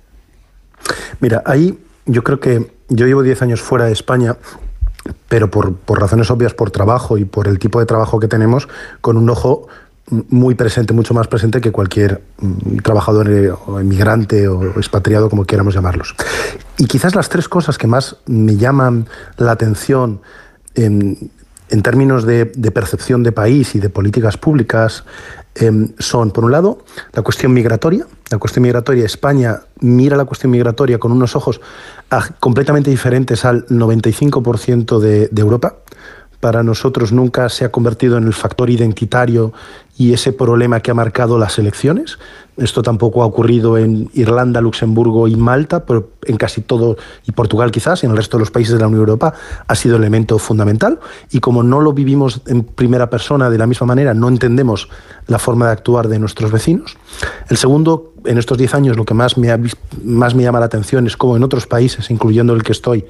Mira, ahí yo creo que yo llevo 10 años fuera de España pero por, por, razones obvias, por trabajo y por el tipo de trabajo que tenemos, con un ojo muy presente, mucho más presente que cualquier mm, trabajador eh, o emigrante o expatriado, como quieramos llamarlos. Y quizás las tres cosas que más me llaman la atención en, términos de, percepción de país y de políticas públicas em, son, por un lado, la cuestión migratoria. La cuestión migratoria, España mira la cuestión migratoria con unos ojos ah, completamente diferentes al 95% de, de Europa para nosotros nunca se ha convertido en el factor identitario y ese problema que ha marcado las elecciones. Esto tampoco ha ocurrido en Irlanda, Luxemburgo y Malta, pero en casi todo, y Portugal quizás, y en el resto de los países de la Unión Europea, ha sido elemento fundamental. Y como no lo vivimos en primera persona de la misma manera, no entendemos la forma de actuar de nuestros vecinos. El segundo, en estos diez años, lo que más me, más me llama la atención es cómo en otros países, incluyendo el que estoy,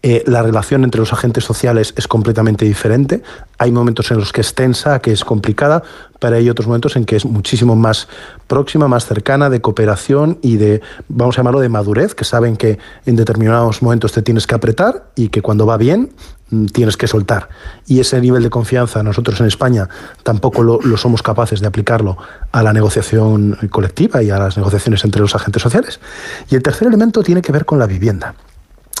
eh, la relación entre los agentes sociales es completamente diferente. Hay momentos en los que es tensa, que es complicada, pero hay otros momentos en que es muchísimo más próxima, más cercana, de cooperación y de, vamos a llamarlo, de madurez, que saben que en determinados momentos te tienes que apretar y que cuando va bien mm, tienes que soltar. Y ese nivel de confianza nosotros en España tampoco lo, lo somos capaces de aplicarlo a la negociación colectiva y a las negociaciones entre los agentes sociales. Y el tercer elemento tiene que ver con la vivienda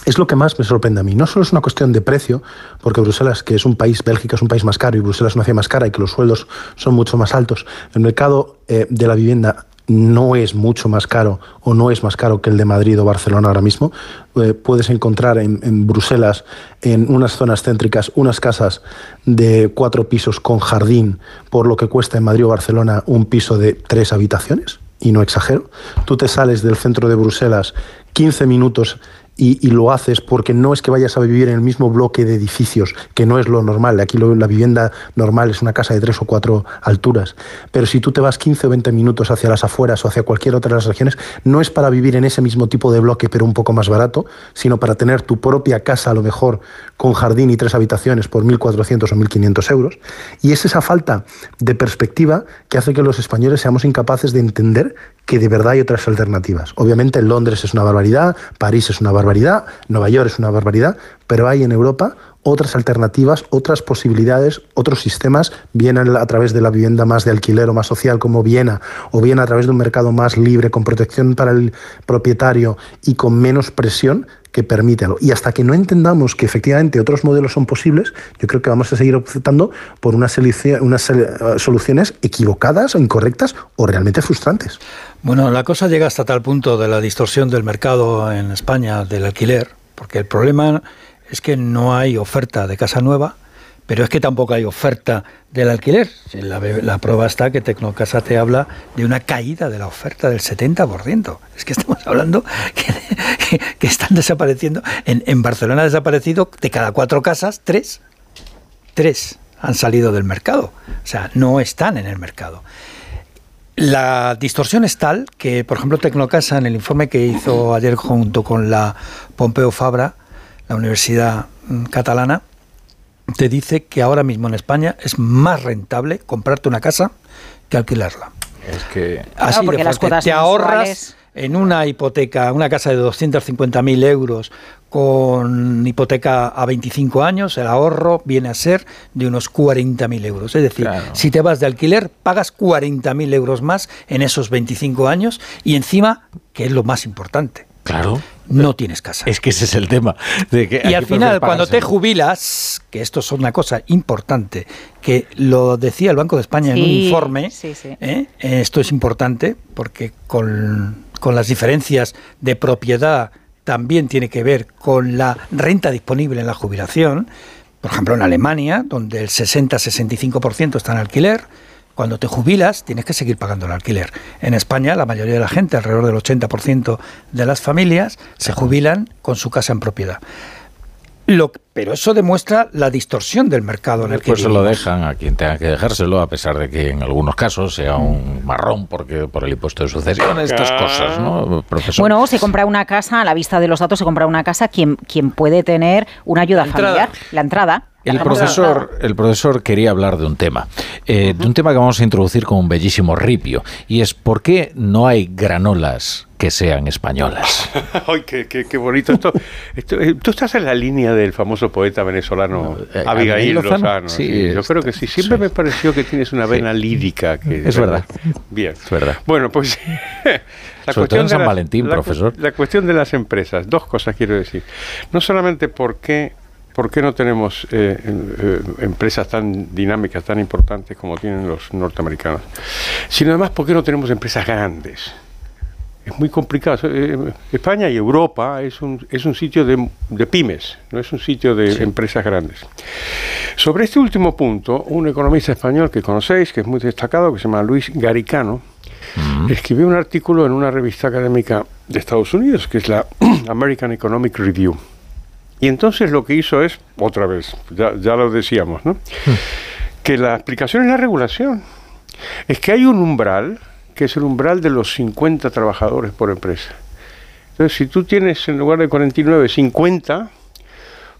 es lo que más me sorprende a mí. No solo es una cuestión de precio, porque Bruselas, que es un país, Bélgica es un país más caro y Bruselas una ciudad más cara y que los sueldos son mucho más altos, el mercado eh, de la vivienda no es mucho más caro o no es más caro que el de Madrid o Barcelona ahora mismo. Eh, puedes encontrar en, en, Bruselas, en unas zonas céntricas, unas casas de cuatro pisos con jardín, por lo que cuesta en Madrid o Barcelona un piso de tres habitaciones, y no exagero. Tú te sales del centro de Bruselas 15 minutos y, y, lo haces porque no es que vayas a vivir en el mismo bloque de edificios, que no es lo normal. Aquí lo, la vivienda normal es una casa de tres o cuatro alturas. Pero si tú te vas 15 o 20 minutos hacia las afueras o hacia cualquier otra de las regiones, no es para vivir en ese mismo tipo de bloque, pero un poco más barato, sino para tener tu propia casa, a lo mejor con jardín y tres habitaciones por 1.400 o 1.500 euros. Y es esa falta de perspectiva que hace que los españoles seamos incapaces de entender que de verdad hay otras alternativas. Obviamente Londres es una barbaridad, París es una barbaridad, Nueva York es una barbaridad, pero hay en Europa otras alternativas, otras posibilidades, otros sistemas, bien a través de la vivienda más de alquiler o más social como Viena, o bien a través de un mercado más libre, con protección para el propietario y con menos presión, que permítelo. Y hasta que no entendamos que efectivamente otros modelos son posibles, yo creo que vamos a seguir optando por unas, unas soluciones equivocadas o incorrectas o realmente frustrantes. Bueno, la cosa llega hasta tal punto de la distorsión del mercado en España del alquiler, porque el problema es que no hay oferta de casa nueva, pero es que tampoco hay oferta del alquiler. La, prueba está que Tecnocasa te habla de una caída de la oferta del 70%. Es que estamos hablando que, que, están desapareciendo. En, en, Barcelona ha desaparecido de cada cuatro casas, tres. Tres han salido del mercado. O sea, no están en el mercado. La distorsión es tal que, por ejemplo, Tecnocasa, en el informe que hizo ayer junto con la Pompeo Fabra, la Universidad mm, Catalana, te dice que ahora mismo en España es más rentable comprarte una casa que alquilarla. Es que así de las te ahorras en una hipoteca, una casa de 250.000 euros con hipoteca a 25 años, el ahorro viene a ser de unos 40.000 euros. Es decir, si te vas de alquiler, pagas 40.000 euros más en esos 25 años y encima, que es lo más importante, Claro. No tienes casa. Es que ese es el tema. De que y al final, cuando te jubilas, que esto es una cosa importante, que lo decía el Banco de España en un informe, ¿eh? esto es importante porque con, con las diferencias de propiedad también tiene que ver con la renta disponible en la jubilación. Por ejemplo, en Alemania, donde el 60-65% está en alquiler, cuando te jubilas tienes que seguir pagando el alquiler. En España la mayoría de la gente, alrededor del 80% de las familias, se jubilan con su casa en propiedad. Lo, pero eso demuestra la distorsión del mercado en el que Pues se lo dejan a quien tenga que dejárselo, a pesar de que en algunos casos sea un marrón porque por el impuesto de sucesión, estas cosas, ¿no, profesor? Bueno, se compra una casa, a la vista de los datos, se compra una casa quien, quien puede tener una ayuda familiar, la entrada. El profesor, el profesor quería hablar de un tema, eh, de un tema que vamos a introducir con un bellísimo ripio, y es por qué no hay granolas que sean españolas. *laughs* ¡Ay, qué, qué, bonito! Esto, eh, tú estás en la línea del famoso poeta venezolano eh, Abigail Lozano. sí, yo creo que sí. Siempre me pareció que tienes una vena lírica. Que, es verdad. Bien. Es verdad. Bueno, pues... *laughs* La Sobre cuestión de San Valentín, profesor. La cuestión de las empresas. Dos cosas quiero decir. No solamente por qué ¿Por qué no tenemos eh, eh, empresas tan dinámicas, tan importantes como tienen los norteamericanos? Sino además, ¿por qué no tenemos empresas grandes? Es muy complicado. Eh, España y Europa es un, es un sitio de, pymes, no es un sitio de empresas grandes. Sobre este último punto, un economista español que conocéis, que es muy destacado, que se llama Luis Garicano, escribió un artículo en una revista académica de Estados Unidos, que es la *clears throat* American Economic Review y entonces lo que hizo es, otra vez, ya, lo decíamos, ¿no? Hmm. que la explicación es la regulación. Es que hay un umbral, que es el umbral de los 50 trabajadores por empresa. Entonces, si tú tienes en lugar de 49, 50,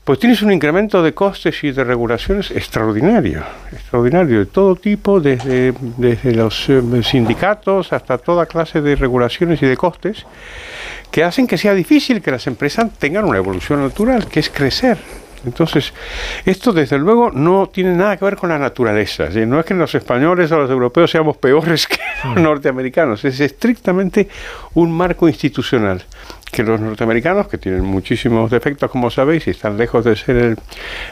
pues tienes un incremento de costes y de regulaciones extraordinario, extraordinario, de todo tipo, desde, desde los eh, sindicatos hasta toda clase de regulaciones y de costes que hacen que sea difícil que las empresas tengan una evolución natural, que es crecer. Entonces, esto desde luego no tiene nada que ver con la naturaleza. No es que los españoles o los europeos seamos peores que los norteamericanos, es estrictamente un marco institucional que los norteamericanos, que tienen muchísimos defectos, como sabéis, y están lejos de ser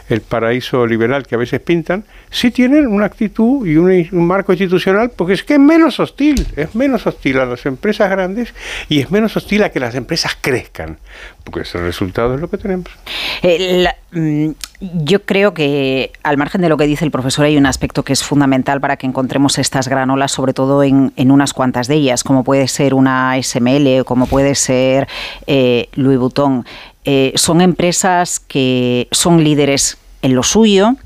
el, paraíso liberal que a veces pintan, sí tienen una actitud y un, marco institucional, porque es que es menos hostil, es menos hostil a las empresas grandes y es menos hostil a que las empresas crezcan, porque ese resultado es lo que tenemos. Eh, mm, Yo creo que, al margen de lo que dice el profesor, hay un aspecto que es fundamental para que encontremos estas granolas, sobre todo en, unas cuantas de ellas, como puede ser una SML o como puede ser eh, Louis Vuitton. Eh, son empresas que son líderes en lo suyo,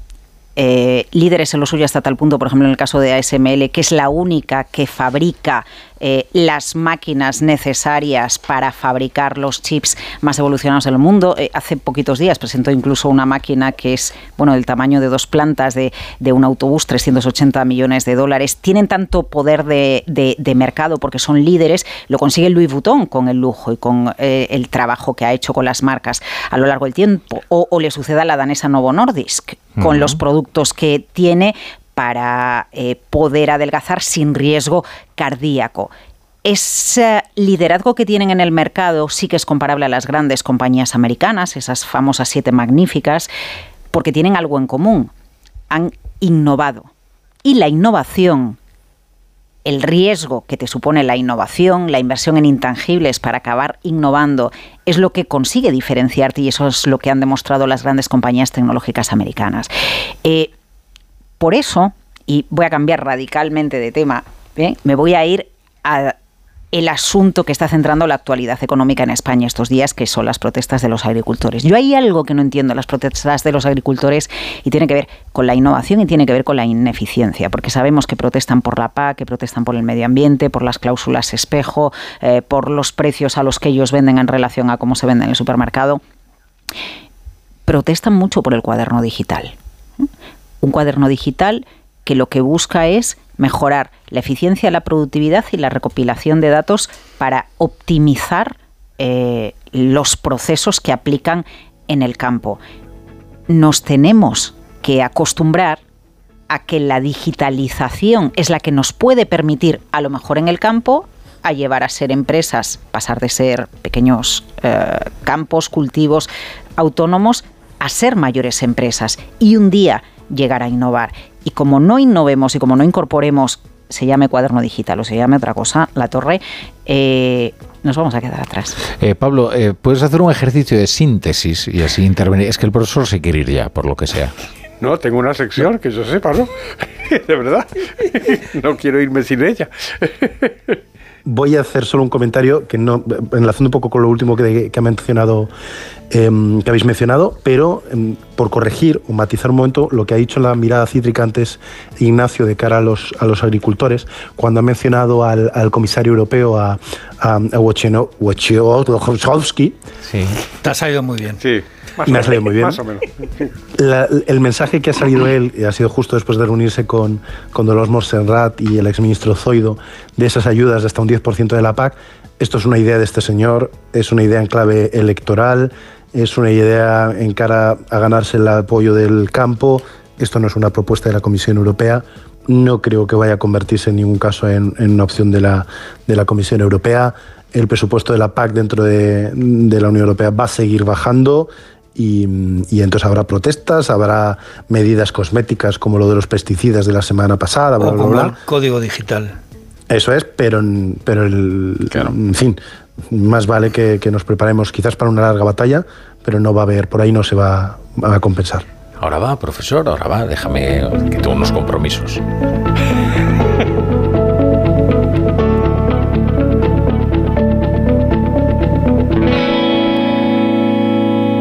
eh, líderes en lo suyo hasta tal punto, por ejemplo, en el caso de ASML, que es la única que fabrica eh, las máquinas necesarias para fabricar los chips más evolucionados del mundo. Eh, hace poquitos días presentó incluso una máquina que es bueno del tamaño de dos plantas de, un autobús, 380 millones de dólares. Tienen tanto poder de, mercado porque son líderes, lo consigue Louis Vuitton con el lujo y con eh, el trabajo que ha hecho con las marcas a lo largo del tiempo. O, le sucede a la danesa Novo Nordisk con los productos que tiene para eh, poder adelgazar sin riesgo cardíaco. Ese liderazgo que tienen en el mercado sí que es comparable a las grandes compañías americanas, esas famosas siete magníficas, porque tienen algo en común. Han innovado. Y la innovación, el riesgo que te supone la innovación, la inversión en intangibles para acabar innovando, es lo que consigue diferenciarte y eso es lo que han demostrado las grandes compañías tecnológicas americanas. Eh, por eso, y voy a cambiar radicalmente de tema, ¿eh? me voy a ir a el asunto que está centrando la actualidad económica en España estos días, que son las protestas de los agricultores. Yo hay algo que no entiendo las protestas de los agricultores y tiene que ver con la innovación y tiene que ver con la ineficiencia, porque sabemos que protestan por la PAC, que protestan por el medio ambiente, por las cláusulas espejo, eh, por los precios a los que ellos venden en relación a cómo se vende en el supermercado. Protestan mucho por el cuaderno digital un cuaderno digital que lo que busca es mejorar la eficiencia, la productividad y la recopilación de datos para optimizar eh, los procesos que aplican en el campo. Nos tenemos que acostumbrar a que la digitalización es la que nos puede permitir, a lo mejor en el campo, a llevar a ser empresas, pasar de ser pequeños eh, campos, cultivos autónomos, a ser mayores empresas. Y un día llegar a innovar. Y como no innovemos y como no incorporemos, se llame cuaderno digital o se llame otra cosa, la torre, eh, nos vamos a quedar atrás. Eh, Pablo, eh, puedes hacer un ejercicio de síntesis y así intervenir. Es que el profesor se quiere ir ya, por lo que sea. No, tengo una sección que yo sepa, ¿no? *laughs* De verdad. *laughs* No quiero irme sin ella. *laughs* Voy a hacer solo un comentario que no, enlazando un poco con lo último que, que ha mencionado Em, que habéis mencionado, pero em, por corregir o matizar un momento lo que ha dicho la mirada cítrica antes Ignacio de cara a los, a los agricultores, cuando ha mencionado al, comisario europeo, a, a, Wojciechowski. Sí, te ha salido muy bien. Sí. Me ha salido muy bien. el mensaje que ha salido él, ha sido justo después de reunirse con, con Dolores Monserrat y el exministro Zoido, de esas ayudas de hasta un 10% de la PAC, esto es una idea de este señor, es una idea en clave electoral, es una idea en cara a ganarse el apoyo del campo. Esto no es una propuesta de la Comisión Europea. No creo que vaya a convertirse en ningún caso en, una opción de la, de la Comisión Europea. El presupuesto de la PAC dentro de, la Unión Europea va a seguir bajando y, entonces habrá protestas, habrá medidas cosméticas como lo de los pesticidas de la semana pasada. o el código digital. Eso es, pero, pero el, en fin, más vale que, nos preparemos quizás para una larga batalla, pero no va a haber, por ahí no se va, a compensar. Ahora va, profesor, ahora va, déjame que tengo unos compromisos.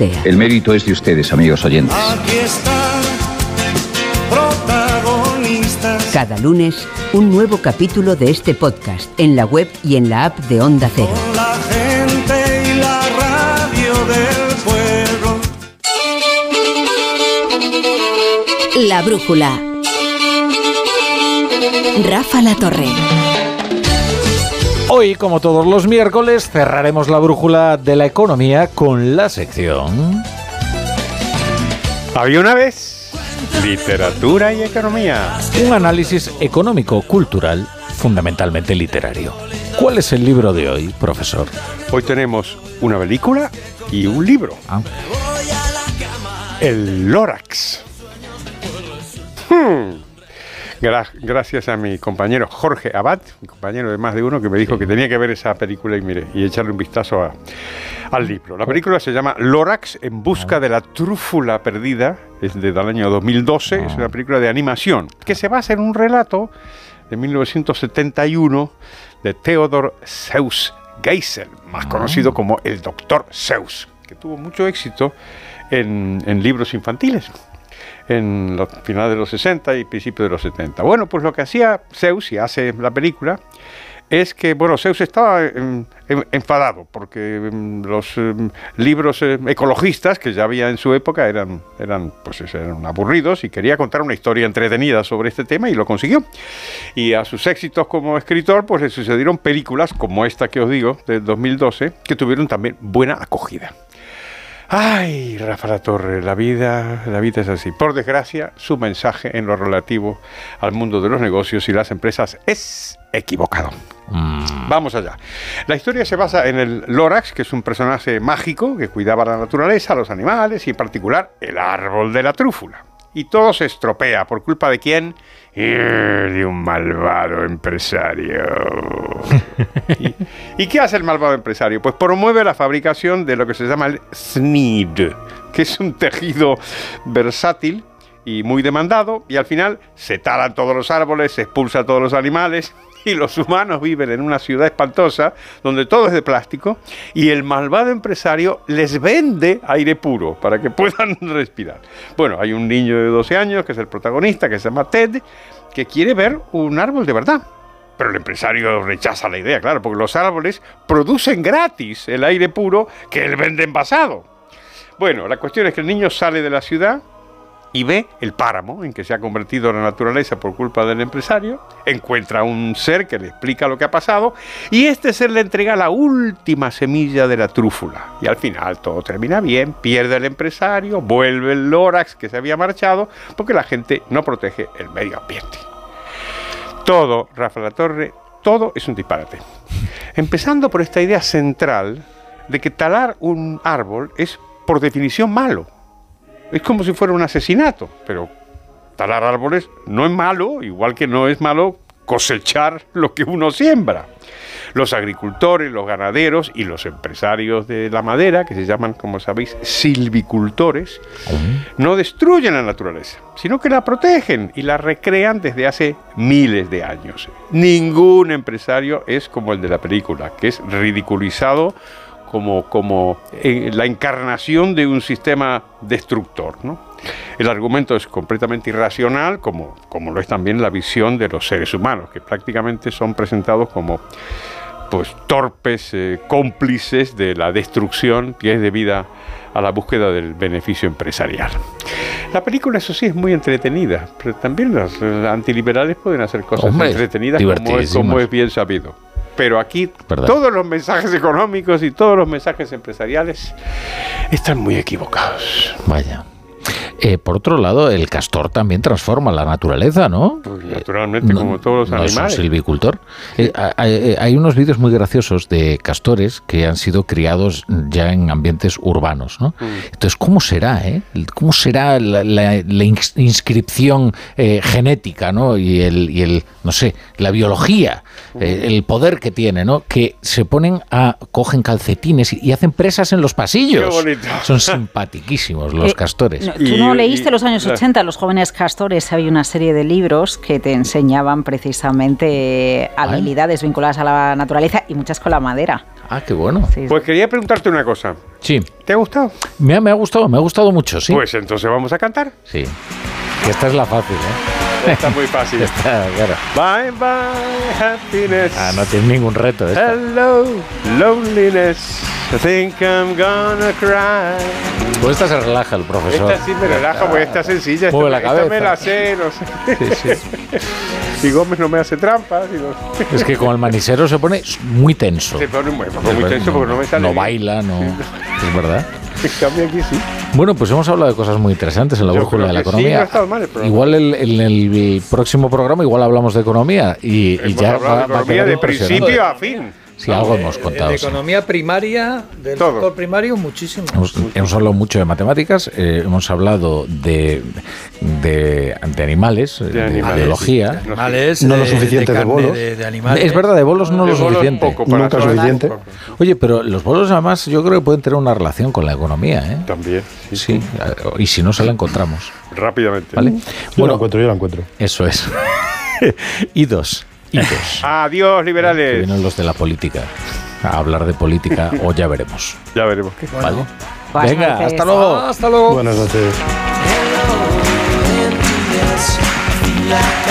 El mérito es de ustedes, amigos oyentes. Aquí están, protagonistas. Cada lunes, un nuevo capítulo de este podcast en la web y en la app de Onda Cero. Con la gente y la radio del pueblo. La brújula. Rafa La Torre. Hoy, como todos los miércoles, cerraremos la brújula de la economía con la sección. Había una vez literatura y economía. Un análisis económico, cultural, fundamentalmente literario. ¿Cuál es el libro de hoy, profesor? Hoy tenemos una película y un libro. Ah. El Lorax. Hmm. Gra- gracias a mi compañero Jorge Abad, mi compañero de más de uno, que me dijo que tenía que ver esa película y mire, y echarle un vistazo a- al libro. La película se llama Lorax en busca de la trúfula perdida, es del año 2012, es una película de animación que se basa en un relato de 1971 de Theodor Seuss Geisel, más conocido como el Doctor Seuss, que tuvo mucho éxito en, en libros infantiles en los finales de los 60 y principios de los 70. Bueno, pues lo que hacía Zeus y hace la película es que, bueno, Zeus estaba em, em, enfadado porque em, los libros em, ecologistas que ya había en su época eran, eran, pues, eran aburridos y quería contar una historia entretenida sobre este tema y lo consiguió. Y a sus éxitos como escritor, pues le sucedieron películas como esta que os digo, del 2012, que tuvieron también buena acogida. Ay, Rafa La Torre, la vida, la vida es así. Por desgracia, su mensaje en lo relativo al mundo de los negocios y las empresas es equivocado. Vamos allá. La historia se basa en el Lorax, que es un personaje mágico que cuidaba la naturaleza, los animales y en particular el árbol de la trúfula. Y todo se estropea. ¿Por culpa de quién? Eh, De un malvado empresario. *laughs* ¿Y, y qué hace el malvado empresario? Pues promueve la fabricación de lo que se llama el SNID, que es un tejido versátil y muy demandado, y al final se talan todos los árboles, se expulsan todos los animales, y *laughs* los humanos viven en una ciudad espantosa donde todo es de plástico, y el malvado empresario les vende aire puro para que *laughs* puedan respirar. Bueno, hay un niño de 12 años, que es el protagonista, que se llama Ted, que quiere ver un árbol de verdad. Pero el empresario rechaza la idea, claro, porque los árboles producen gratis el aire puro que él vende envasado. Bueno, la cuestión es que el niño sale de la ciudad y ve el páramo en que se ha convertido la naturaleza por culpa del empresario, encuentra un ser que le explica lo que ha pasado y este ser le entrega la última semilla de la trúfula. Y al final todo termina bien, pierde el empresario, vuelve el Lorax que se había marchado porque la gente no protege el medio ambiente. Todo, Rafa Torre, todo es un disparate. Empezando por esta idea central de que talar un árbol es por definición malo. Es como si fuera un asesinato, pero talar árboles no es malo, igual que no es malo cosechar lo que uno siembra. Los agricultores, los ganaderos y los empresarios de la madera, que se llaman, como sabéis, silvicultores, no destruyen la naturaleza, sino que la protegen y la recrean desde hace miles de años. Ningún empresario es como el de la película, que es ridiculizado como, como eh, la encarnación de un sistema destructor. ¿no? El argumento es completamente irracional, como, como lo es también la visión de los seres humanos, que prácticamente son presentados como pues, torpes eh, cómplices de la destrucción que es debida a la búsqueda del beneficio empresarial. La película, eso sí, es muy entretenida, pero también los eh, antiliberales pueden hacer cosas Hombre, entretenidas como es, como es bien sabido. Pero aquí Verdad. todos los mensajes económicos y todos los mensajes empresariales están muy equivocados. Vaya. Eh, por otro lado, el castor también transforma la naturaleza, ¿no? Pues naturalmente, como todos los no es un animales. silvicultor. Eh, hay, unos vídeos muy graciosos de castores que han sido criados ya en ambientes urbanos, ¿no? Mm. Entonces, ¿cómo será, eh? ¿Cómo será la, la- la ins- inscripción eh, genética, ¿no? Y el, y el, no sé, la biología, eh, el poder que tiene, ¿no? Que se ponen a, cogen calcetines y, y hacen presas en los pasillos. Qué bonito. Son simpatiquísimos los Eh, castores. no, No leíste los años 80, los jóvenes castores, había una serie de libros que te enseñaban precisamente habilidades vinculadas a la naturaleza y muchas con la madera. Ah, qué bueno. Pues quería preguntarte una cosa. Sí. ¿Te ha gustado? Me ha, me ha gustado, me ha gustado mucho, sí. Pues entonces vamos a cantar. Sí. Que esta es la fácil, ¿eh? *laughs* Está muy fácil. Está, claro. Bye bye happiness. Ah, no tiene ningún reto esta. Hello loneliness. I think I'm gonna cry. Pues esta se relaja el profesor. Esta sí me relaja, porque esta sencilla. Mueve esta, la esta me cabeza. la sé, no sé. Sí, sí. *laughs* Y Gómez no me hace trampas. no- Es que con el manisero se pone muy tenso. Se pone muy, muy tenso porque no me sale. No bien. baila, no. Es verdad. *laughs* En cambio aquí sí. Bueno, pues hemos hablado de cosas muy interesantes en la Yo brújula de la que sí, no economía. mal el igual el- en el, próximo programa igual hablamos de economía y, ya va, de va a economía de principio a fin. Sí, algo hemos Eh, contado. De sí. economía primaria, del Todo. sector primario, muchísimo. Hemos, hemos hablado mucho de matemáticas, eh, hemos hablado de, de, de animales, de, de animales, biología. Animales, No lo suficiente de carne, bolos. De, de animales. Es verdad, de bolos no De lo bolos suficiente. poco para Nunca todo. suficiente. Oye, pero los bolos además yo creo que pueden tener una relación con la economía, ¿eh? También. Sí, Sí, eh, y si no se la encontramos, Rápidamente. ¿vale? Yo la encuentro, yo la encuentro. eso es. *laughs* y dos, Adiós, Que liberales. vienen los de la política a hablar de política o ya veremos, *laughs* Ya veremos. qué. ¿vale? Buenas Venga, noches. hasta luego. Hasta luego. Buenas noches. Like